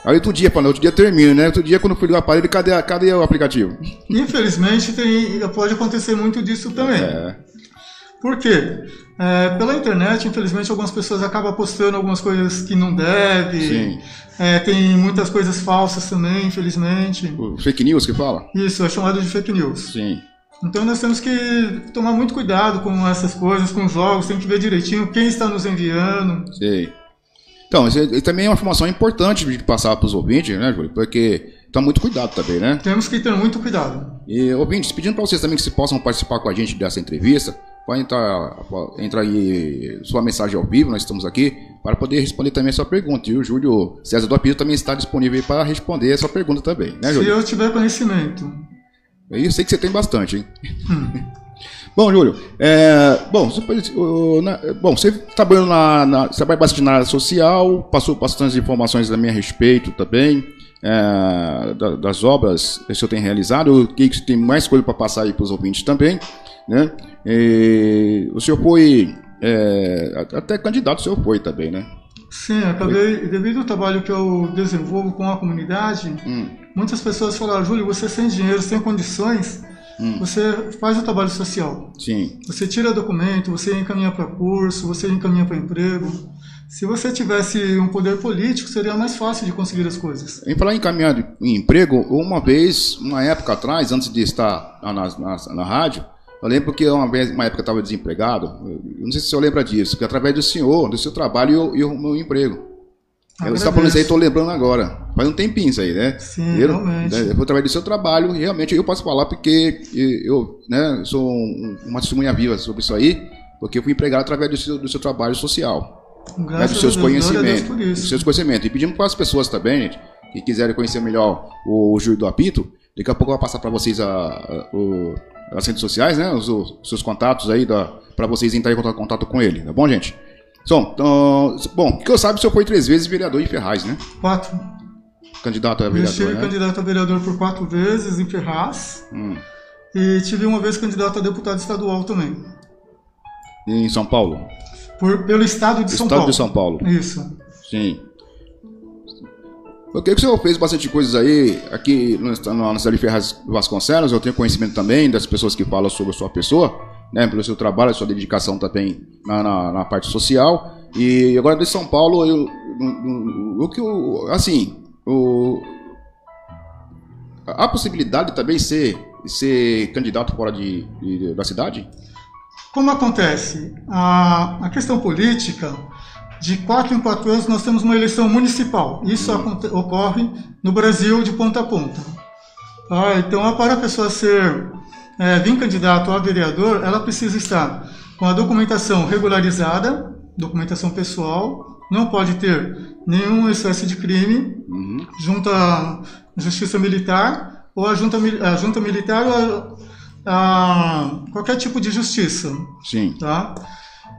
Aí outro dia, falando, outro dia termina, né? Outro dia, quando eu fui ligar o aparelho, cadê, cadê o aplicativo? Infelizmente, tem, pode acontecer muito disso também. É, Por quê? É, pela internet, infelizmente, algumas pessoas acabam postando algumas coisas que não deve. Sim. É, tem muitas coisas falsas também, infelizmente. o fake news que fala? Isso é chamado de fake news. Sim. Então nós temos que tomar muito cuidado com essas coisas, com os jogos, tem que ver direitinho quem está nos enviando. Sei. Então, isso aí também é uma informação importante de passar para os ouvintes, né, Júlio? Porque tá muito cuidado também, né? Temos que ter muito cuidado. E, ouvintes, pedindo para vocês também que se possam participar com a gente dessa entrevista, pode entrar, pode entrar aí sua mensagem ao vivo, nós estamos aqui, para poder responder também a sua pergunta. E o Júlio César do Apito também está disponível para responder a sua pergunta também, né, Se Júlio? eu tiver conhecimento. Eu sei que você tem bastante, hein? bom, Júlio, é, bom, na- bom, você trabalhou na, na, você trabalha bastante na área social, passou bastante informações a respeito também é, da- das obras que o senhor tem realizado, o que que você tem mais coisa para passar aí para os ouvintes também, né? E o senhor foi é, até candidato, o senhor foi também, né? Sim, acabei, devido ao trabalho que eu desenvolvo com a comunidade, Hum, muitas pessoas falaram, Júlio, você sem dinheiro, sem condições, você faz o trabalho social. sim, Você tira documento, você encaminha para curso, você encaminha para emprego. Se você tivesse um poder político, seria mais fácil de conseguir as coisas. Em falar em caminhar de- em emprego, uma vez, uma época atrás, antes de estar na, na, na- na rádio, eu lembro que uma vez, uma época eu estava desempregado, eu não sei se o senhor lembra disso, que através do senhor, do seu trabalho, eu, eu um emprego. Eu está falando isso aí, estou lembrando agora. Faz um tempinho isso aí, né? Sim, Eu- realmente. né, através do seu trabalho, e realmente eu posso falar porque eu né, sou um- uma testemunha viva sobre isso aí, porque eu fui empregado através do seu, do seu trabalho social né, dos seus Deus, conhecimentos. Dos seus conhecimentos. E pedimos para as pessoas também, gente, que quiserem conhecer melhor o, Júlio do Apito, daqui a pouco eu vou passar para vocês a, a- o- as redes sociais, né? Os, os seus contatos aí, para vocês entrarem em contato, contato com ele, tá bom, gente? Bom, então, bom, que eu saiba, o senhor foi três vezes vereador em Ferraz, né? Quatro. Candidato a vereador, estive né? candidato a vereador por quatro vezes em Ferraz. Hum. E tive uma vez candidato a deputado estadual também. Em São Paulo. Por, pelo estado de São Estado Paulo. de São Paulo. Isso. Sim. Eu creio que o senhor fez bastante coisas aí, aqui na cidade de Ferraz Vasconcelos, eu tenho conhecimento também das pessoas que falam sobre a sua pessoa, né, pelo seu trabalho, a sua dedicação também na, na, na parte social. E agora de São Paulo, eu, o que eu, assim, o, há possibilidade de também ser, ser candidato fora de, de- da cidade? Como acontece? A, a questão política, de quatro em quatro anos nós temos uma eleição municipal. Isso ocorre no Brasil de ponta a ponta. Ah, então, para a pessoa ser é, vir candidato a vereador, ela precisa estar com a documentação regularizada, documentação pessoal, não pode ter nenhum excesso de crime, uhum. junto à justiça militar ou a junta, a junta militar ou a, a qualquer tipo de justiça. Sim. Tá?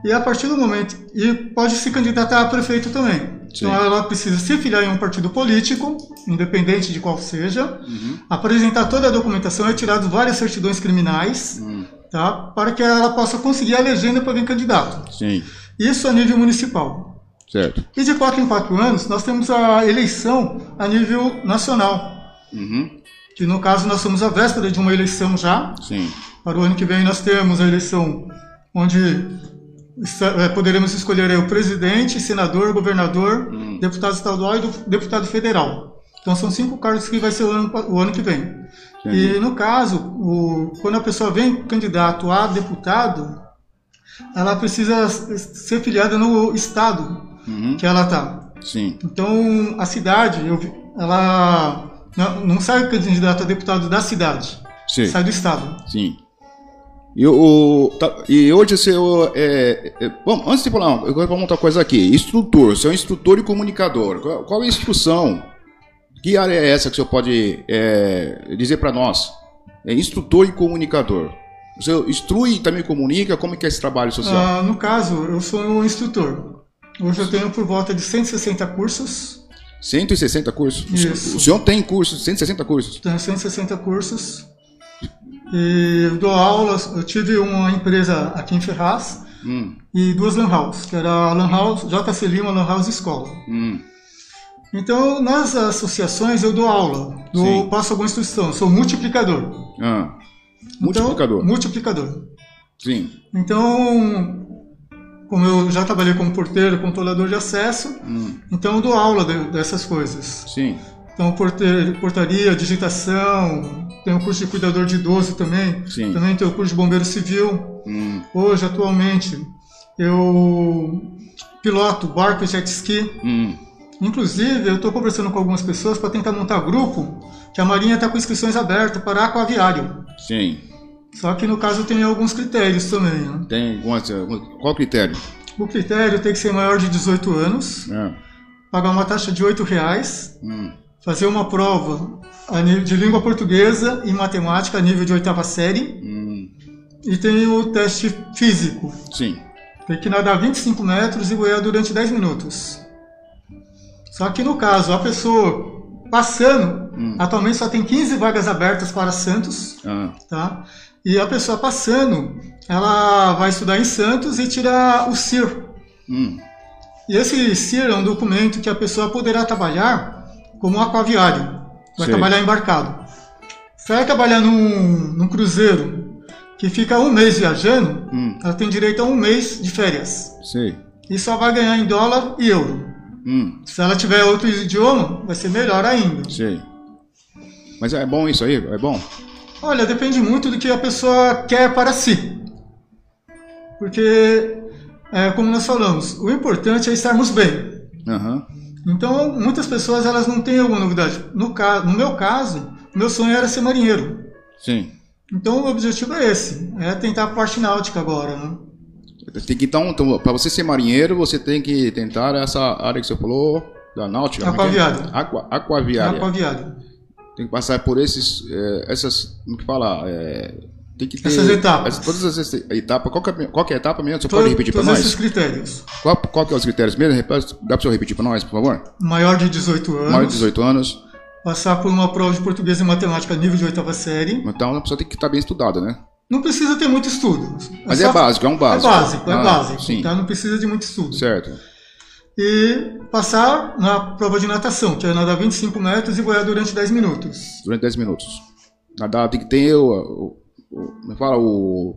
E a partir do momento. E pode se candidatar a prefeito também. Sim. Então ela precisa se filiar em um partido político, independente de qual seja, uhum. apresentar toda a documentação, retirar várias certidões criminais, uhum. tá? para que ela possa conseguir a legenda para vir candidato. Sim. Isso a nível municipal. Certo. E de quatro em quatro anos, nós temos a eleição a nível nacional. Uhum. Que no caso nós somos a véspera de uma eleição já. Sim. Para o ano que vem nós temos a eleição onde poderemos escolher o presidente, senador, governador, hum. deputado estadual e deputado federal. Então são cinco cargos que vai ser o ano, o ano que vem. Entendi. E no caso, o, quando a pessoa vem candidato a deputado, ela precisa ser filiada no estado uhum. que ela está. Sim. Então a cidade, ela não, não sai candidato a deputado da cidade, Sim. sai do estado. Sim. E, o, tá, e hoje você é, é, bom, antes de falar, eu vou montar uma coisa aqui. Instrutor, você é um instrutor e comunicador. Qual, qual é a instrução? Que área é essa que você pode é, dizer para nós? É instrutor e comunicador. Você instrui e também comunica? Como é que é esse trabalho social? Ah, no caso, eu sou um instrutor. Hoje eu tenho por volta de 160 cursos. 160 cursos? Isso. O senhor tem cursos, 160 cursos? Tenho 160 cursos. E eu dou aulas, eu tive uma empresa aqui em Ferraz hum. e duas Lan House, que era a Lan House, JC Lima Lan House Escola. Hum. Então, nas associações eu dou aula, dou, passo alguma instrução, sou multiplicador. Ah. Multiplicador. Então, multiplicador. Sim. Então, como eu já trabalhei como porteiro, controlador de acesso, hum. então eu dou aula de, dessas coisas. Sim. Então, portaria, digitação, tem o curso de cuidador de idoso também. Sim. Também tem o curso de bombeiro civil. Hum. Hoje, atualmente, eu piloto barco e jet ski. Hum. Inclusive, eu estou conversando com algumas pessoas para tentar montar grupo, que a Marinha está com inscrições abertas para aquaviário. Sim. Só que no caso tem alguns critérios também. Né? Tem algumas. Qual critério? O critério tem que ser maior de 18 anos, é. pagar uma taxa de R$ reais, hum. Fazer uma prova de língua portuguesa e matemática a nível de oitava série. Hum. E tem o teste físico. Sim. Tem que nadar 25 metros e boiar durante 10 minutos. Só que no caso, a pessoa passando, hum. atualmente só tem 15 vagas abertas para Santos, ah. tá? E a pessoa passando, ela vai estudar em Santos e tirar o CIR. Hum. E esse CIR é um documento que a pessoa poderá trabalhar como aquaviário. Vai Sei. trabalhar embarcado. Se vai trabalhar num, num cruzeiro que fica um mês viajando, hum. ela tem direito a um mês de férias. Sei. E só vai ganhar em dólar e euro. Hum. Se ela tiver outro idioma, vai ser melhor ainda. Sei. Mas é bom isso aí? É bom? Olha, depende muito do que a pessoa quer para si. Porque, é, como nós falamos, o importante é estarmos bem. Uhum. Então, muitas pessoas elas não têm alguma novidade. No, caso, no meu caso, meu sonho era ser marinheiro. Sim. Então, o objetivo é esse, é tentar a parte náutica agora, né? Tem que então, então para você ser marinheiro, você tem que tentar essa área que você falou da náutica. É é? Aquaviária. Aqua, aquaviária. Aquaviária. Tem que passar por esses, é, essas, como que fala, é, tem que ter essas etapas. todas essas etapas. Qual que é, qual é a etapa mesmo? Você Todo, pode repetir para nós? esses critérios. Qual, qual que é os critérios mesmo? Dá para você repetir para nós, por favor? Maior de 18 anos. Maior de 18 anos. Passar por uma prova de português e matemática nível de oitava série. Então a pessoa tem que estar bem estudada, né? Não precisa ter muito estudo. Mas é, só... é básico, é um básico. É básico, é ah, básico. Sim. Então não precisa de muito estudo. Certo. E passar na prova de natação, que é nadar 25 metros e boiar durante 10 minutos. Durante 10 minutos. Nadar tem que ter o, me fala, o,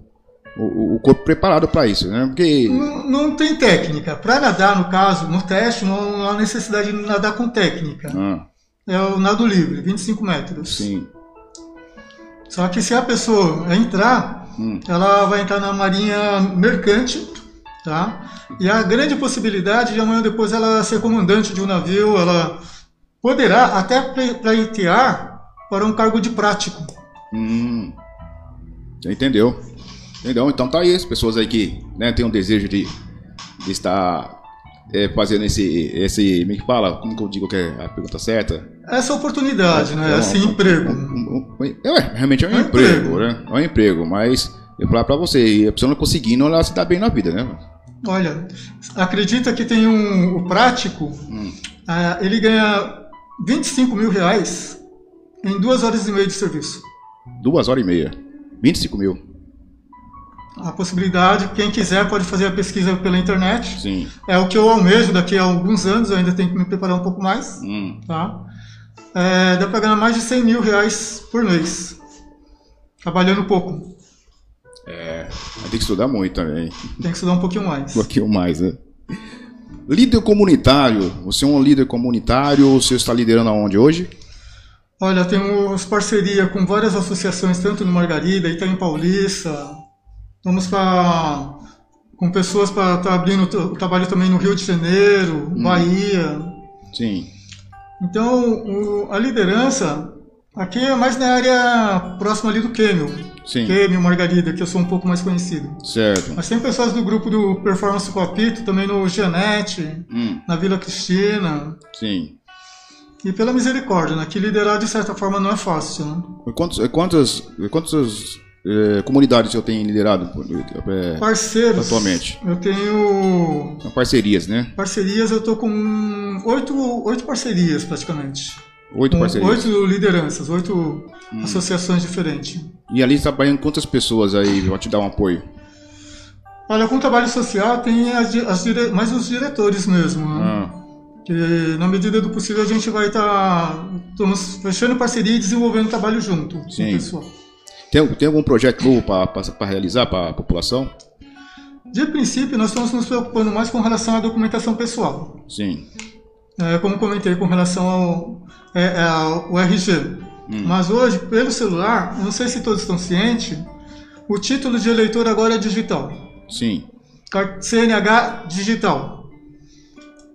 o, o corpo preparado para isso, né? Porque... Não, não tem técnica. Para nadar, no caso, no teste, não há necessidade de nadar com técnica. Ah. É o nado livre, 25 metros. Sim. Só que se a pessoa entrar, Hum. ela vai entrar na marinha mercante, tá? E a grande possibilidade de amanhã ou depois ela ser comandante de um navio, ela poderá até ple- pleitear para um cargo de prático. Hum. Entendeu? Entendeu? Então tá aí as pessoas aí que né, têm um desejo de, de estar é, fazendo esse, esse. Como é que fala? Como que eu digo que é a pergunta certa? Essa oportunidade, né? É um- Esse emprego. Um- um- é, realmente é um, É um emprego, emprego. né? É um emprego, mas eu falar pra você, e a pessoa não conseguindo, ela se dá bem na vida, né? Olha, acredita que tem um o prático, Hum. ah, ele ganha 25 mil reais em duas horas e meia de serviço. Duas horas e meia. 25 mil. A possibilidade, quem quiser pode fazer a pesquisa pela internet. Sim. É o que eu almejo daqui a alguns anos, eu ainda tenho que me preparar um pouco mais. Hum. Tá? É, dá para ganhar mais de 100 mil reais por mês, trabalhando pouco. É. Ter que estudar muito também. Tem que estudar um pouquinho mais. Um pouquinho mais, né? Líder comunitário. Você é um líder comunitário, você está liderando aonde hoje? Olha, temos parceria com várias associações, tanto no Margarida, Itaim Paulista. Vamos para com pessoas para estar abrindo o trabalho também no Rio de Janeiro, Bahia. Sim. Então, o- a liderança aqui é mais na área próxima ali do Quêmio. Sim. Quêmio, Margarida, que eu sou um pouco mais conhecido. Certo. Mas tem pessoas do grupo do Performance Copito, também no Gianete, Hum. na Vila Cristina. Sim. E pela misericórdia, né? Que liderar de certa forma não é fácil, né? Quantos, quantas, quantas eh, comunidades eu tenho liderado eh, Parceiros. Atualmente. Eu tenho são parcerias, né? parcerias, eu tô com oito, oito parcerias praticamente. Oito parcerias. Oito lideranças, oito associações diferentes. E ali está trabalhando quantas pessoas aí para te dar um apoio? Olha, com o trabalho social tem as, as dire... mais os diretores mesmo, né? Ah, Que na medida do possível a gente vai estar estamos fechando parceria e desenvolvendo trabalho junto com Sim. o pessoal. tem, tem algum projeto novo para realizar para a população? De princípio, nós estamos nos preocupando mais com relação à documentação pessoal. Sim. É, como comentei, com relação ao, é, é, ao RG. Mas hoje, pelo celular, não sei se todos estão cientes, o título de eleitor agora é digital. Sim. CNH digital.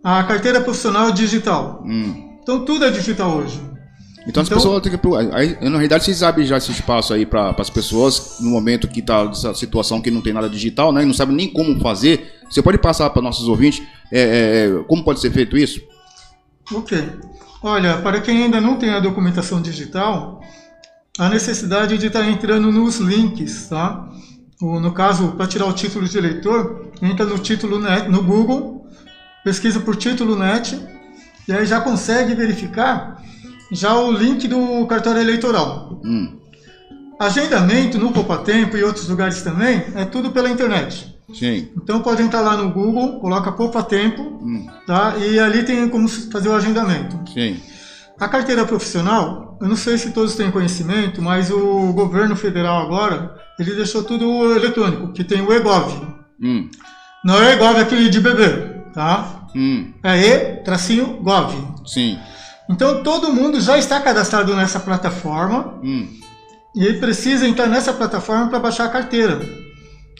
A carteira profissional digital. Hum. Então tudo é digital hoje. Então, as Então- pessoas têm que. Aí, na realidade, vocês abrem já esse espaço aí para as pessoas, no momento que está nessa situação que não tem nada digital, né? E não sabe nem como fazer. Você pode passar para nossos ouvintes é, é, é, como pode ser feito isso? Ok. Olha, para quem ainda não tem a documentação digital, a necessidade de estar entrando nos links, tá? No caso, para tirar o título de eleitor, entra no título no Google, pesquisa por título net, e aí já consegue verificar já o link do cartório eleitoral. Hum. Agendamento no Poupa Tempo e outros lugares também é tudo pela internet. Sim. Então pode entrar lá no Google, coloca Poupa Tempo, Hum. tá? E ali tem como fazer o agendamento. Sim. A carteira profissional, eu não sei se todos têm conhecimento, mas o governo federal agora, ele deixou tudo eletrônico, que tem o EGOV. Hum. Não é EGOV aquele de bebê, tá? Hum. É E-gov. Sim. Então todo mundo já está cadastrado nessa plataforma Hum. e precisa entrar nessa plataforma para baixar a carteira.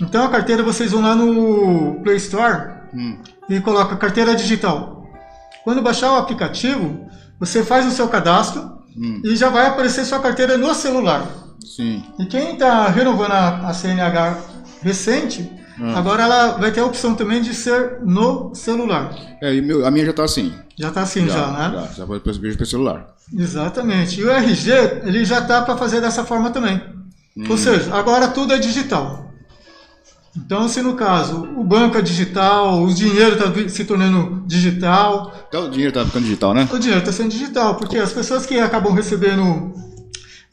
Então a carteira vocês vão lá no Play Store Hum. e coloca carteira digital. Quando baixar o aplicativo, você faz o seu cadastro Hum. e já vai aparecer sua carteira no celular. Sim. E quem está renovando a, a CNH recente, Ah. agora ela vai ter a opção também de ser no celular. É, e meu- a minha já está assim. Já está assim já, né? Já, já vou- vejo pelo celular. Exatamente. E o RG, ele já está para fazer dessa forma também. Ou seja, agora tudo é digital. Então, se no caso o banco é digital, o dinheiro está se tornando digital, Então o dinheiro tá ficando digital, né? o dinheiro está sendo digital, porque as pessoas que acabam recebendo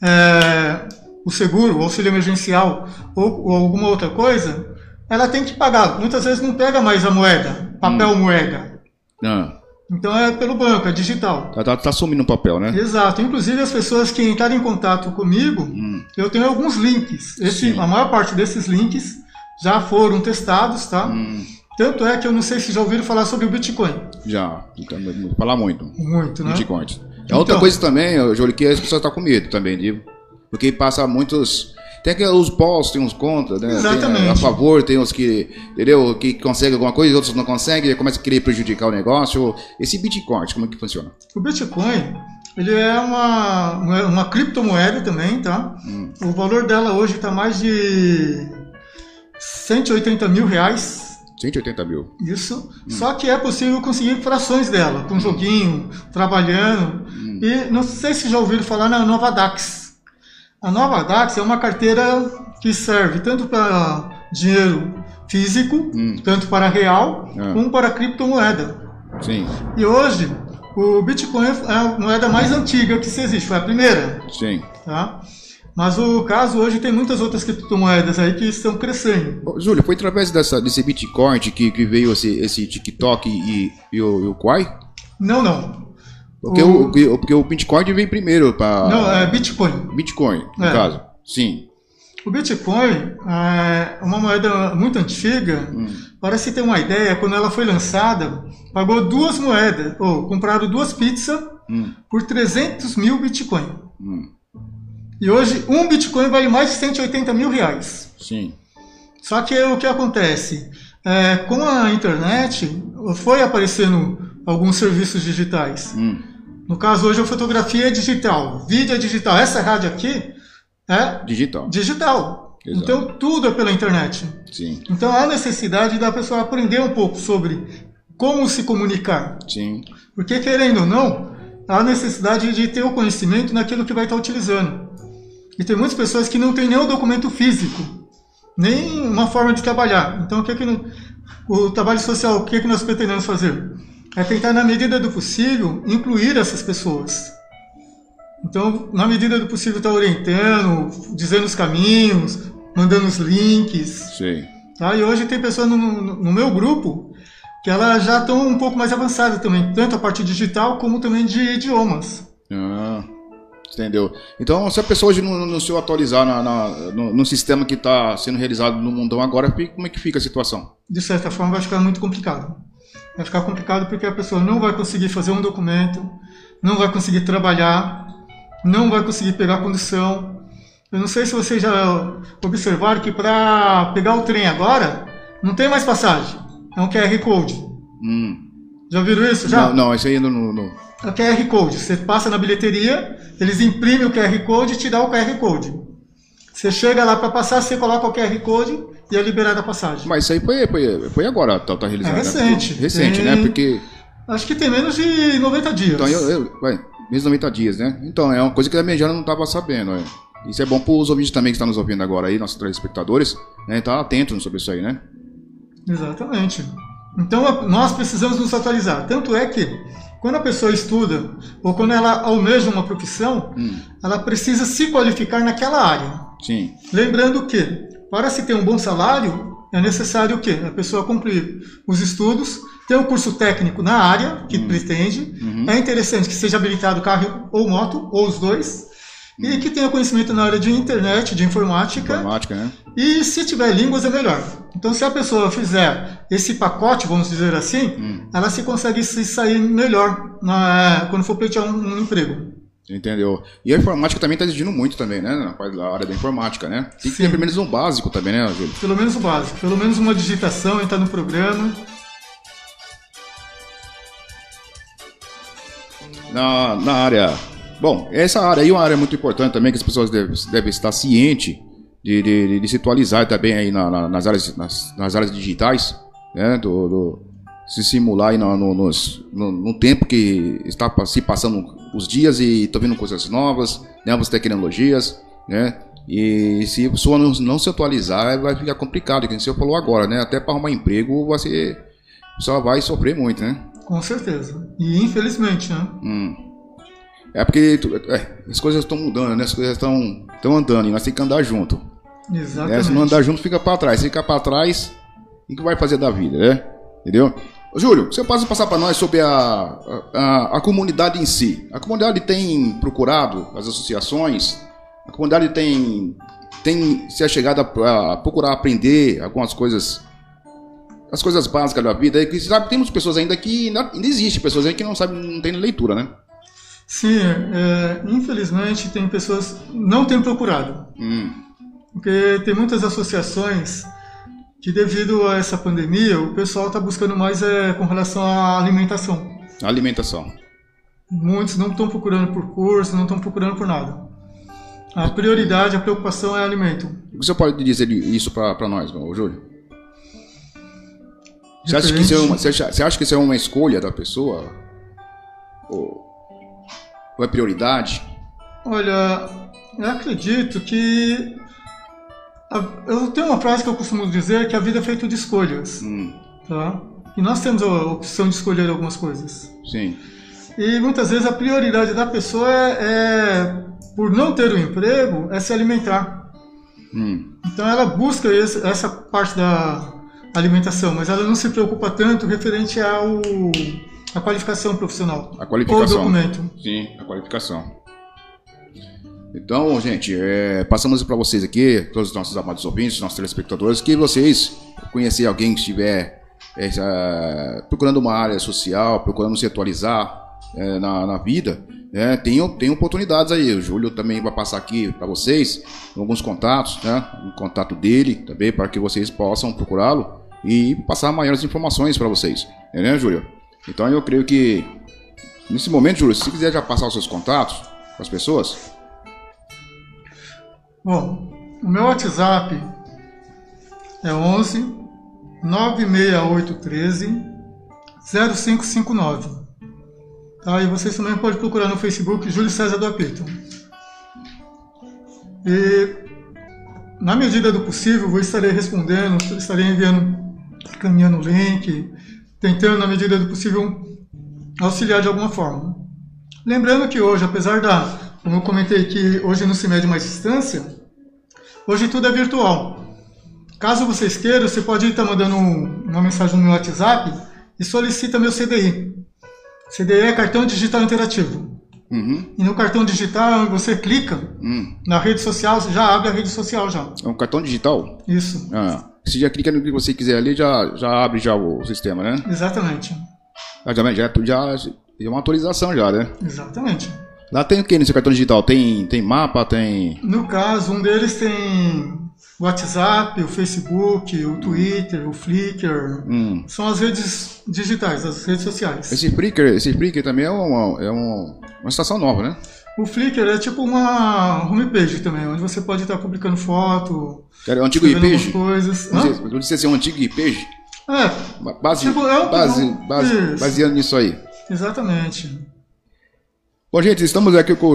é, o seguro, o auxílio emergencial ou, ou alguma outra coisa, ela tem que pagar. Muitas vezes não pega mais a moeda, papel moeda. Ah, Então é pelo banco, é digital. tá, tá, tá sumindo um papel, né? Exato. Inclusive as pessoas que entrarem em contato comigo, eu tenho alguns links. Esse, Sim. a maior parte desses links já foram testados, tá? Hum, Tanto é que eu não sei se já ouviram falar sobre o Bitcoin. já. Então, Falar muito. Muito, né? Bitcoins. É outra Então. coisa também, Júlio, que as pessoas estão com medo também de, Porque passa muitos. Tem que os pós, tem uns contra, né? Exatamente. Tem a favor, tem uns que, entendeu? Que conseguem alguma coisa, outros não conseguem, começa a querer prejudicar o negócio. Esse Bitcoin, como é que funciona? O Bitcoin, ele é uma, uma criptomoeda também, tá? Hum. O valor dela hoje está mais de 180 mil reais. 180 mil. Isso. Só que é possível conseguir frações dela, com joguinho, trabalhando. E não sei se já ouviram falar na Nova Dax. A Nova Dax é uma carteira que serve tanto para dinheiro físico, tanto para real, Ah. como para criptomoeda. Sim, E hoje, o Bitcoin é a moeda mais antiga que se existe, foi a primeira. sim. Tá? Mas o caso hoje tem muitas outras criptomoedas aí que estão crescendo. Ô, Júlio, foi através dessa, desse Bitcoin que, que veio esse, esse TikTok e, e o, e o Quai? Não, não. Porque O- o, porque o Bitcoin veio primeiro para. Não, é Bitcoin. Bitcoin, no É. caso. Sim. O Bitcoin é uma moeda muito antiga. Para se ter uma ideia, quando ela foi lançada, pagou duas moedas, ou compraram duas pizzas Hum. por 300 mil Bitcoin. Hum. E hoje, um Bitcoin vale mais de 180 mil reais. Sim. Só que o que acontece? É, com a internet, foi aparecendo alguns serviços digitais. Hum. No caso, hoje a fotografia é digital, vídeo é digital. Essa rádio aqui é Digital. digital. Exato. Então, tudo é pela internet. Sim. Então, há necessidade da pessoa aprender um pouco sobre como se comunicar. Sim. Porque, querendo ou não, há necessidade de ter o conhecimento naquilo que vai estar utilizando. E tem muitas pessoas que não têm nem o documento físico, nem uma forma de trabalhar. Então, o que, é que o trabalho social, o que, é que nós pretendemos fazer? É tentar, na medida do possível, incluir essas pessoas. Então, na medida do possível, estar orientando, dizendo os caminhos, mandando os links. Sim. Tá? E hoje tem pessoas no, no- no meu grupo que elas já estão um pouco mais avançadas também, tanto a parte digital como também de idiomas. Ah, entendeu? Então, se a pessoa hoje não, não se atualizar na, na- no, no sistema que está sendo realizado no mundão agora, como é que fica a situação? De certa forma, vai ficar muito complicado. Vai ficar complicado porque a pessoa não vai conseguir fazer um documento, não vai conseguir trabalhar, não vai conseguir pegar condução. Eu não sei se vocês já observaram que para pegar o trem agora, não tem mais passagem. É um QR Code. Hum. Já viram isso? Já? Não, não, isso aí ainda não. não- É o QR Code. Você passa na bilheteria, eles imprimem o QR Code e te dá o QR Code. Você chega lá para passar, você coloca o QR Code e é liberada a passagem. Mas isso aí foi, foi, foi agora, tá, tá realizado. É né? recente. Recente, Tem- né? Porque. Acho que tem menos de 90 dias. Então, eu, eu, vai, menos 90 dias, né? Então, é uma coisa que a Mediana não estava sabendo, é. Isso é bom para os ouvintes também que estão nos ouvindo agora aí, nossos telespectadores, né? Estar atentos sobre isso aí, né? Exatamente. Então nós precisamos nos atualizar. Tanto é que quando a pessoa estuda ou quando ela almeja uma profissão, ela precisa se qualificar naquela área. Sim. Lembrando que para se ter um bom salário é necessário o quê? A pessoa cumprir os estudos, ter um curso técnico na área que pretende. É interessante que seja habilitado carro ou moto ou os dois. E que tenha conhecimento na área de internet, de informática, Informática, né? e se tiver línguas é melhor. Então, se a pessoa fizer esse pacote, vamos dizer assim, ela se consegue se sair melhor na- quando for pleitear um, um emprego. Entendeu? E a informática também está exigindo muito também, né? Na área da informática, né? Tem que ter pelo menos um básico também, né, Júlio? Pelo menos o básico, pelo menos uma digitação, entrar no programa. na, na área. Bom, essa área aí é uma área muito importante também, que as pessoas devem, devem estar cientes de, de, de- de se atualizar também aí na- na- nas, áreas, nas, nas áreas digitais, né? Do, do- se simular aí no, no, no- no tempo que está se passando os dias e estão vindo coisas novas, novas tecnologias, né? E se a pessoa não, não se atualizar, vai ficar complicado, que você falou agora, né? Até para arrumar emprego, ser, só vai sofrer muito, né? Com certeza. E infelizmente, né? Hum. É porque tu- é, as coisas estão mudando, né? As coisas estão estão andando e nós temos que andar junto. Né? Exatamente. Se não andar junto, fica para trás. Se ficar para trás, o que vai fazer da vida, né? Entendeu? Júlio, você pode passar para nós sobre a, a, a- comunidade em si. A comunidade tem procurado as associações, a comunidade tem, tem se achegado a, a procurar aprender algumas coisas, as coisas básicas da vida. E sabe, temos pessoas ainda que ainda, ainda existe pessoas aí que não sabem, não tem leitura, né? Sim, é, infelizmente tem pessoas não têm procurado. Hum. Porque tem muitas associações que devido a essa pandemia o pessoal está buscando mais é, com relação à alimentação. Alimentação. Muitos não estão procurando por curso, não estão procurando por nada. A prioridade, a preocupação é alimento. O que você pode dizer isso para nós, Júlio? Você acha, que isso é uma, você, acha, você acha que isso é uma escolha da pessoa? Ou, ou é prioridade? Olha, eu acredito que. Eu tenho uma frase que eu costumo dizer que a vida é feita de escolhas. Hum. Tá? E nós temos a opção de escolher algumas coisas. Sim. E muitas vezes a prioridade da pessoa é, é por não ter o um emprego, é se alimentar. Hum. Então ela busca esse, essa parte da alimentação, mas ela não se preocupa tanto referente ao a qualificação profissional. A qualificação. Ou documento. Sim, a qualificação. Então, gente, é, passamos para vocês aqui, todos os nossos amados ouvintes, nossos telespectadores, que vocês conhecerem alguém que estiver é, procurando uma área social, procurando se atualizar é, na, na, vida, é, tem, tem oportunidades aí. O Júlio também vai passar aqui para vocês alguns contatos, né? Um contato dele também para que vocês possam procurá-lo e passar maiores informações para vocês, é, né, Júlio? Então eu creio que nesse momento, Júlio, se quiser já passar os seus contatos para as pessoas. Bom, o meu WhatsApp é 11 96813 0559. Tá? E vocês também podem procurar no Facebook Júlio César do Apito. E na medida do possível, eu estarei respondendo, estarei enviando, caminhando o link, tentando, na medida do possível, auxiliar de alguma forma. Lembrando que hoje, apesar da, como eu comentei que hoje não se mede mais distância, hoje tudo é virtual. Caso vocês queiram, você pode estar mandando uma mensagem no meu WhatsApp e solicita meu CDI. CDI é cartão digital interativo. Uhum. E no cartão digital você clica Hum. na rede social, já abre a rede social já. É um cartão digital? Isso, Ah. Você já clica no que você quiser ali, já, já abre já o sistema, né? exatamente. Já, já, já, já é uma atualização já, né? Exatamente. Lá tem o que nesse cartão digital? Tem, tem mapa, tem. No caso, um deles tem o WhatsApp, o Facebook, o Twitter, o Flickr. Hum. São as redes digitais, as redes sociais. Esse Flickr, esse Flickr também é uma, é uma, uma estação nova, né? O Flickr é tipo uma homepage também, onde você pode estar publicando foto, Era o antigo escrevendo IPage? coisas. Não Hã? sei, Eu disse assim, um antigo IPage? É, Ba- Base, Tipo, é um- base, base, Isso. baseando nisso aí. exatamente. Bom, gente, estamos aqui com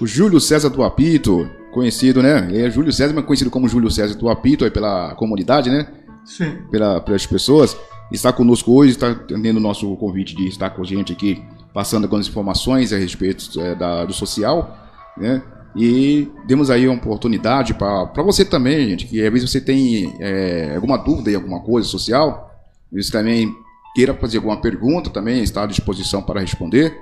o- Júlio César do Apito, conhecido, né? Ele é Júlio César, mas conhecido como Júlio César do Apito aí pela comunidade, né? Sim. Pela, pelas pessoas. Está conosco hoje, está atendendo o nosso convite de estar com a gente aqui, passando algumas informações a respeito é, da, do social, né? E demos aí uma oportunidade para você também, gente, que às vezes você tem é, alguma dúvida em alguma coisa social, você também queira fazer alguma pergunta, também está à disposição para responder.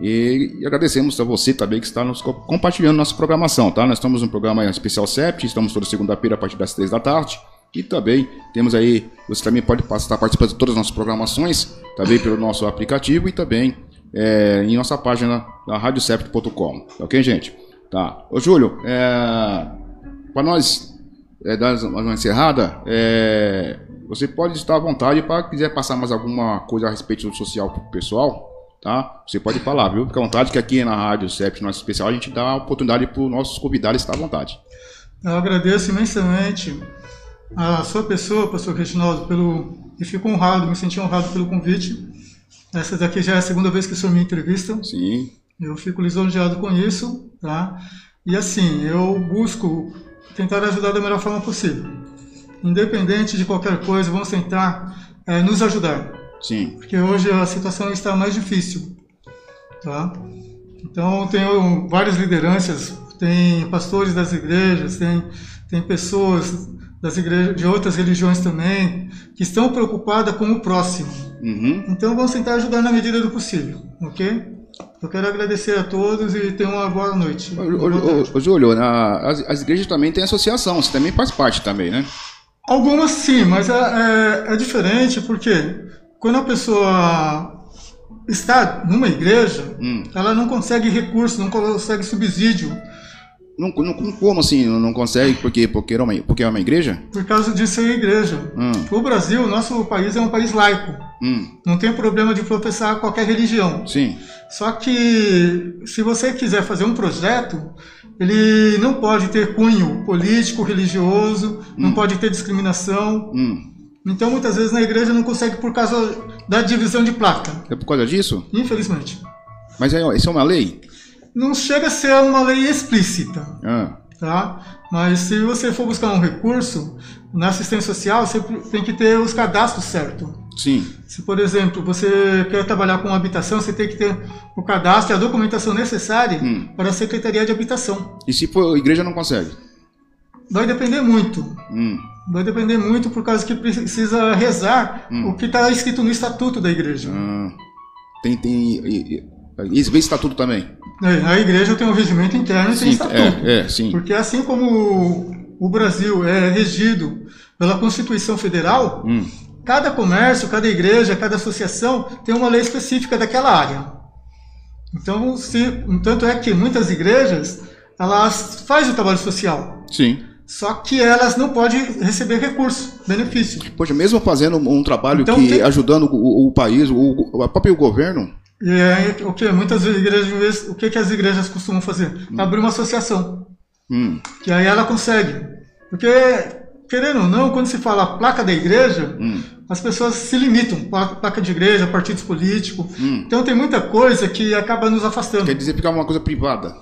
E, agradecemos a você também que está nos co- compartilhando nossa programação, tá? Nós estamos no programa especial SEPT, estamos toda segunda-feira a partir das três da tarde. E também temos aí, você também pode estar participando de todas as nossas programações, também pelo nosso aplicativo e também é, em nossa página na radiocept.com. Ok, gente? Tá. Ô, Júlio, é, para nós é, dar uma encerrada, é, você pode estar à vontade para quiser passar mais alguma coisa a respeito do social para o pessoal, tá? Você pode falar, viu? Fica à vontade que aqui na Rádio CEP, nosso especial, a gente dá a oportunidade para os nossos convidados estar à vontade. Eu agradeço imensamente a sua pessoa, pastor Reginaldo, pelo e fico honrado, me senti honrado pelo convite. Essa daqui já é a segunda vez que o senhor me entrevista. Sim, Eu fico lisonjeado com isso, tá? E assim, eu busco tentar ajudar da melhor forma possível. Independente de qualquer coisa, vamos tentar eh, nos ajudar, sim. porque hoje a situação está mais difícil, tá? Então, tenho várias lideranças, tem pastores das igrejas, tem, tem pessoas das igrejas, de outras religiões também, que estão preocupadas com o próximo. Uhum. Então vamos tentar ajudar na medida do possível, ok? Eu quero agradecer a todos e tenhar uma boa noite. Ô, Júlio, as, as igrejas também têm associação, você também faz parte também, né? Algumas sim, mas é, é, é diferente porque quando a pessoa está numa igreja, Hum. ela não consegue recurso, não consegue subsídio, Não, não, como assim não, consegue? Porque, porque, era uma, porque é uma igreja? por causa de ser igreja. Hum. O Brasil, nosso país é um país laico. Hum. Não tem problema de professar qualquer religião. Sim. Só que se você quiser fazer um projeto, ele não pode ter cunho político, religioso, não pode ter discriminação. Hum. Então muitas vezes na igreja não consegue por causa da divisão de placa, É por causa disso? infelizmente. Mas aí, ó, isso é uma lei? Não chega a ser uma lei explícita, Ah. tá? Mas se você for buscar um recurso na assistência social, você tem que ter os cadastros certos. Sim. Se, por exemplo, você quer trabalhar com habitação, você tem que ter o cadastro e a documentação necessária Hum. para a Secretaria de Habitação. E se for igreja não consegue? Vai depender muito. Hum. Vai depender muito por causa que precisa rezar Hum. o que está escrito no estatuto da igreja. Ah. Tem, tem. E, e, e vem estatuto também? É, A igreja tem um regimento interno e tem Sim, estatuto. é, é, sim. Porque assim como o Brasil é regido pela Constituição Federal, Hum. cada comércio, cada igreja, cada associação tem uma lei específica daquela área. Então, se, tanto é que muitas igrejas elas fazem o trabalho social, Sim. Só que elas não podem receber recurso, benefício. Poxa, mesmo fazendo um trabalho Então que tem- ajudando o, o país, o, o próprio governo, aí, o que muitas igrejas, o que, que as igrejas costumam fazer? Abrir uma associação, hum, que aí ela consegue. Porque, querendo ou não, quando se fala placa da igreja, hum, as pessoas se limitam, pla- placa de igreja, partidos políticos. hum. Então tem muita coisa que acaba nos afastando. quer dizer ficar uma coisa privada.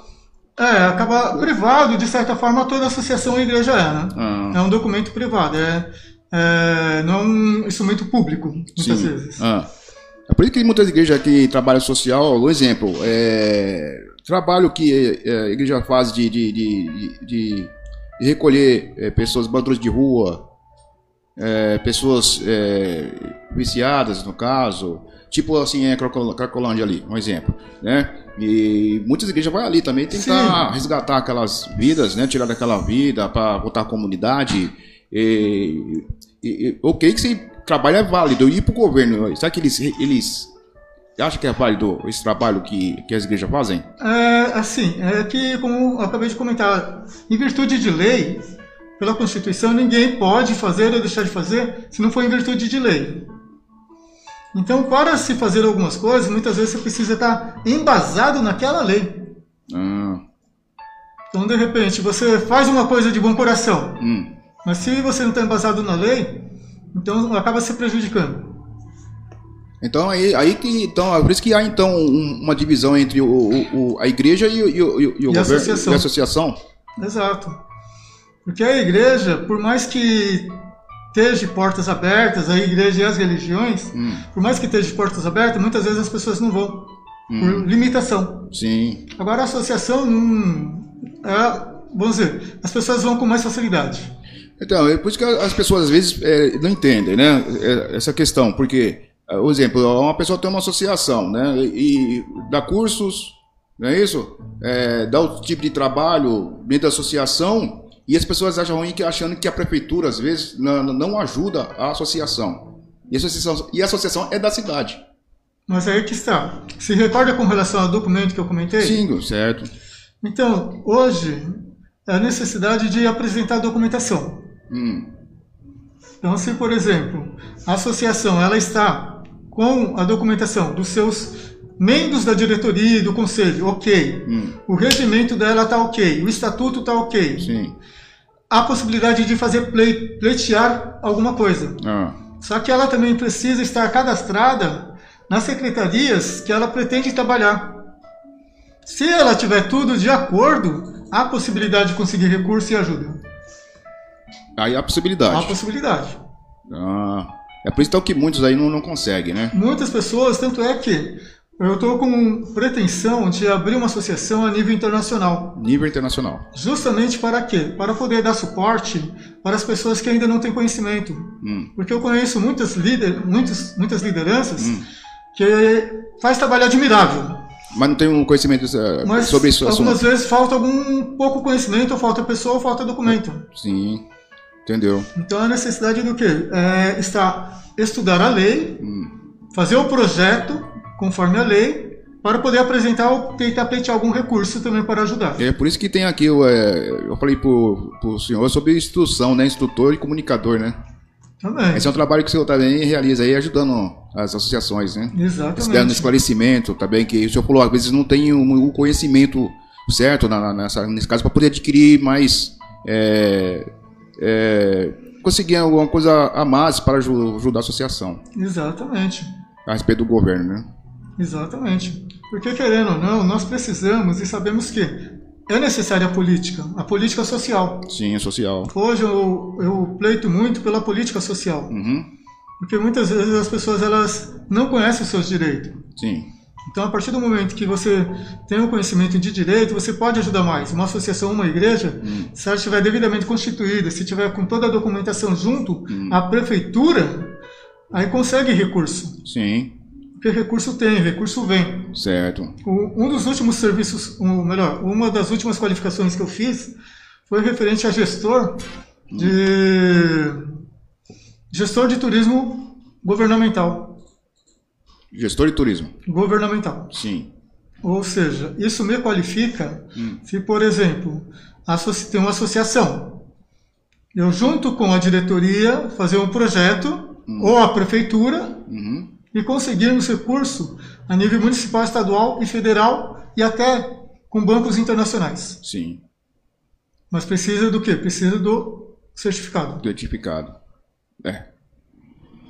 É, acaba privado, de certa forma, toda associação e igreja é, né? Ah. É um documento privado, é, é não é um instrumento público, muitas Sim. vezes. Ah. É por isso que muitas igrejas que trabalham social, um exemplo, é, trabalho que é, a igreja faz de, de, de, de- de recolher é, pessoas banduras de rua, é, pessoas é, viciadas, no caso, tipo assim, é Cracol- Cracolândia ali, um exemplo, né? E muitas igrejas vão ali também tentar resgatar aquelas vidas, né? Tirar daquela vida para voltar à comunidade. E, e, e, ok que esse trabalho é válido. E para o governo, será que eles, eles acham que é válido esse trabalho que, que as igrejas fazem? É, assim, é que, como eu acabei de comentar, em virtude de lei, pela Constituição, ninguém pode fazer ou deixar de fazer se não for em virtude de lei. Então, para se fazer algumas coisas, muitas vezes você precisa estar embasado naquela lei. Ah, Então, de repente, você faz uma coisa de bom coração, hum. mas se você não está embasado na lei, então acaba se prejudicando. Então aí, aí que então é por isso que há então um- uma divisão entre o, o- o- a igreja e, o- e e E governo associação. e a associação. Exato. Porque a igreja, por mais que esteja portas abertas, a igreja e as religiões, Hum, por mais que esteja portas abertas, muitas vezes as pessoas não vão, por limitação. sim. Agora a associação não. É, vamos dizer, as pessoas vão com mais facilidade. Então, é por isso que as pessoas às vezes é, não entendem, né? é, Essa questão, porque, é, por exemplo, uma pessoa tem uma associação, né? E, e dá cursos, não é isso? É, dá o tipo de trabalho dentro da associação e as pessoas acham ruim que achando que a prefeitura às vezes não, não ajuda a associação. E a associação, e a associação é da cidade. Mas aí que está. Se recorda com relação ao documento que eu comentei? Sim, certo. Então, hoje, é a necessidade de apresentar documentação. Hum, Então, se, por exemplo, a associação ela está com a documentação dos seus membros da diretoria e do conselho, ok. hum, O regimento dela está ok. O estatuto está ok. sim. Há possibilidade de fazer plei- pleitear alguma coisa. Ah, Só que ela também precisa estar cadastrada nas secretarias que ela pretende trabalhar. Se ela tiver tudo de acordo, há possibilidade de conseguir recurso e ajuda. aí há Há possibilidade. possibilidade. Ah, é por isso então, que muitos aí não, não conseguem, né? Muitas pessoas, tanto é que eu estou com pretensão de abrir uma associação a nível internacional. Nível internacional. Justamente para quê? Para poder dar suporte para as pessoas que ainda não têm conhecimento. Hum, Porque eu conheço muitas, líder, muitas, muitas lideranças Hum. que faz trabalho admirável. mas não tem um conhecimento eh, Mas sobre isso. algumas assunto. vezes falta algum pouco conhecimento, ou falta pessoa, ou falta documento. Sim, entendeu? Então a necessidade do quê? É está estudar a lei, Hum, fazer o projeto conforme a lei, para poder apresentar ou tentar pleitear algum recurso também para ajudar. É por isso que tem aqui, eu, é, eu falei para o senhor sobre instrução, né? Instrutor e comunicador, né? Também. Esse é um trabalho que o senhor também realiza aí, ajudando as associações, né? Exatamente. Dando esclarecimento também, que o senhor falou, às vezes não tem o, o conhecimento certo na, nessa, nesse caso para poder adquirir mais. É, é, conseguir alguma coisa a mais para ajudar a associação. Exatamente. A respeito do governo, né? Exatamente. Porque, querendo ou não, nós precisamos e sabemos que é necessária a política, a política social. Sim, é social. Hoje eu, eu pleito muito pela política social. Uhum. Porque muitas vezes as pessoas elas não conhecem os seus direitos. Sim. Então, a partir do momento que você tem o um conhecimento de direito, você pode ajudar mais. Uma associação, uma igreja, hum. se ela estiver devidamente constituída, se tiver com toda a documentação junto, hum. a prefeitura aí consegue recurso. Sim. Porque recurso tem, recurso vem. Certo. Um dos últimos serviços, um, melhor, uma das últimas qualificações que eu fiz foi referente a gestor de hum. gestor de turismo governamental. Gestor de turismo. Governamental. Sim. Ou seja, isso me qualifica hum. se, por exemplo, tem uma associação. Eu, junto com a diretoria, fazer um projeto, hum. ou a prefeitura, uhum. E conseguirmos recurso a nível municipal, estadual e federal, e até com bancos internacionais. Sim. Mas precisa do quê? Precisa do certificado. Certificado. É.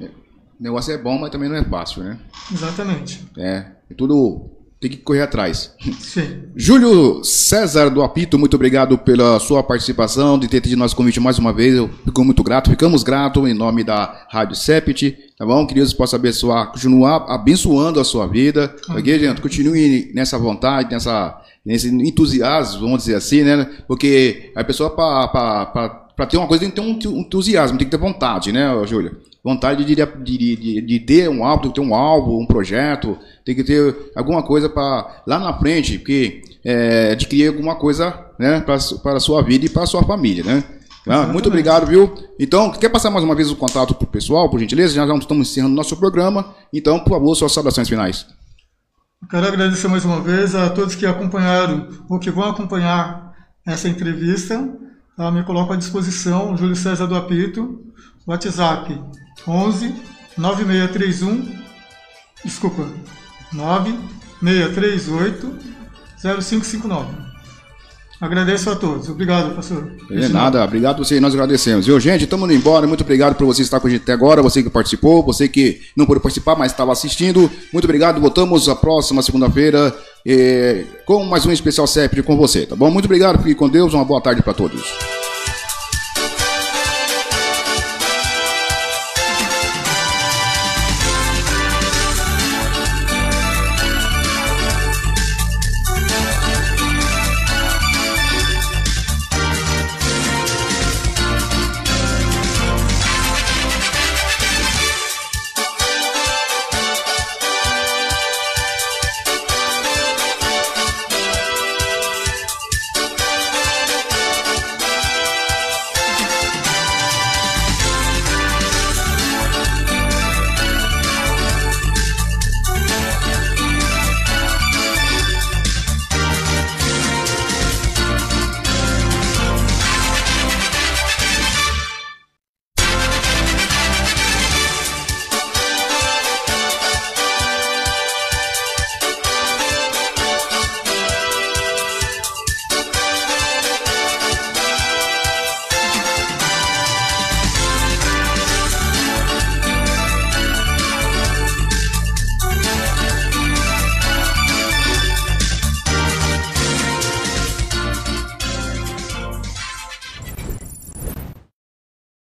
O negócio é bom, mas também não é fácil, né? Exatamente. É, é tudo tem que correr atrás. Sim. Júlio César do Apito, muito obrigado pela sua participação, de ter tido nosso convite mais uma vez. Eu fico muito grato, ficamos gratos em nome da Rádio Sept, tá bom? Que Deus possa abençoar, continuar abençoando a sua vida. Ok, gente? Continue nessa vontade, nessa, nesse entusiasmo, vamos dizer assim, né? Porque a pessoa, para ter uma coisa, tem que ter um entusiasmo, tem que ter vontade, né, Júlio? Vontade de, de, de, de, ter um álbum, ter um álbum, um projeto, tem que ter alguma coisa para lá na frente, porque é, adquirir alguma coisa né, para a sua vida e para a sua família, né? Ah, muito obrigado, viu? Então, quer passar mais uma vez o contato para o pessoal, por gentileza? Já, já estamos encerrando nosso programa. Então, por favor, suas saudações finais. Quero agradecer mais uma vez a todos que acompanharam ou que vão acompanhar essa entrevista. Tá? Me coloco à disposição, Júlio César do Apito, WhatsApp 11 9631 desculpa 9638 0559 Agradeço a todos. Obrigado, pastor. De nada, obrigado você, nós agradecemos. Viu, gente? Estamos indo embora. Muito obrigado por você estar com a gente até agora. Você que participou, você que não pôde participar, mas estava assistindo. Muito obrigado. Voltamos a próxima segunda-feira eh, com mais um especial CEP com você, tá bom? Muito obrigado. Fique com Deus. Uma boa tarde para todos.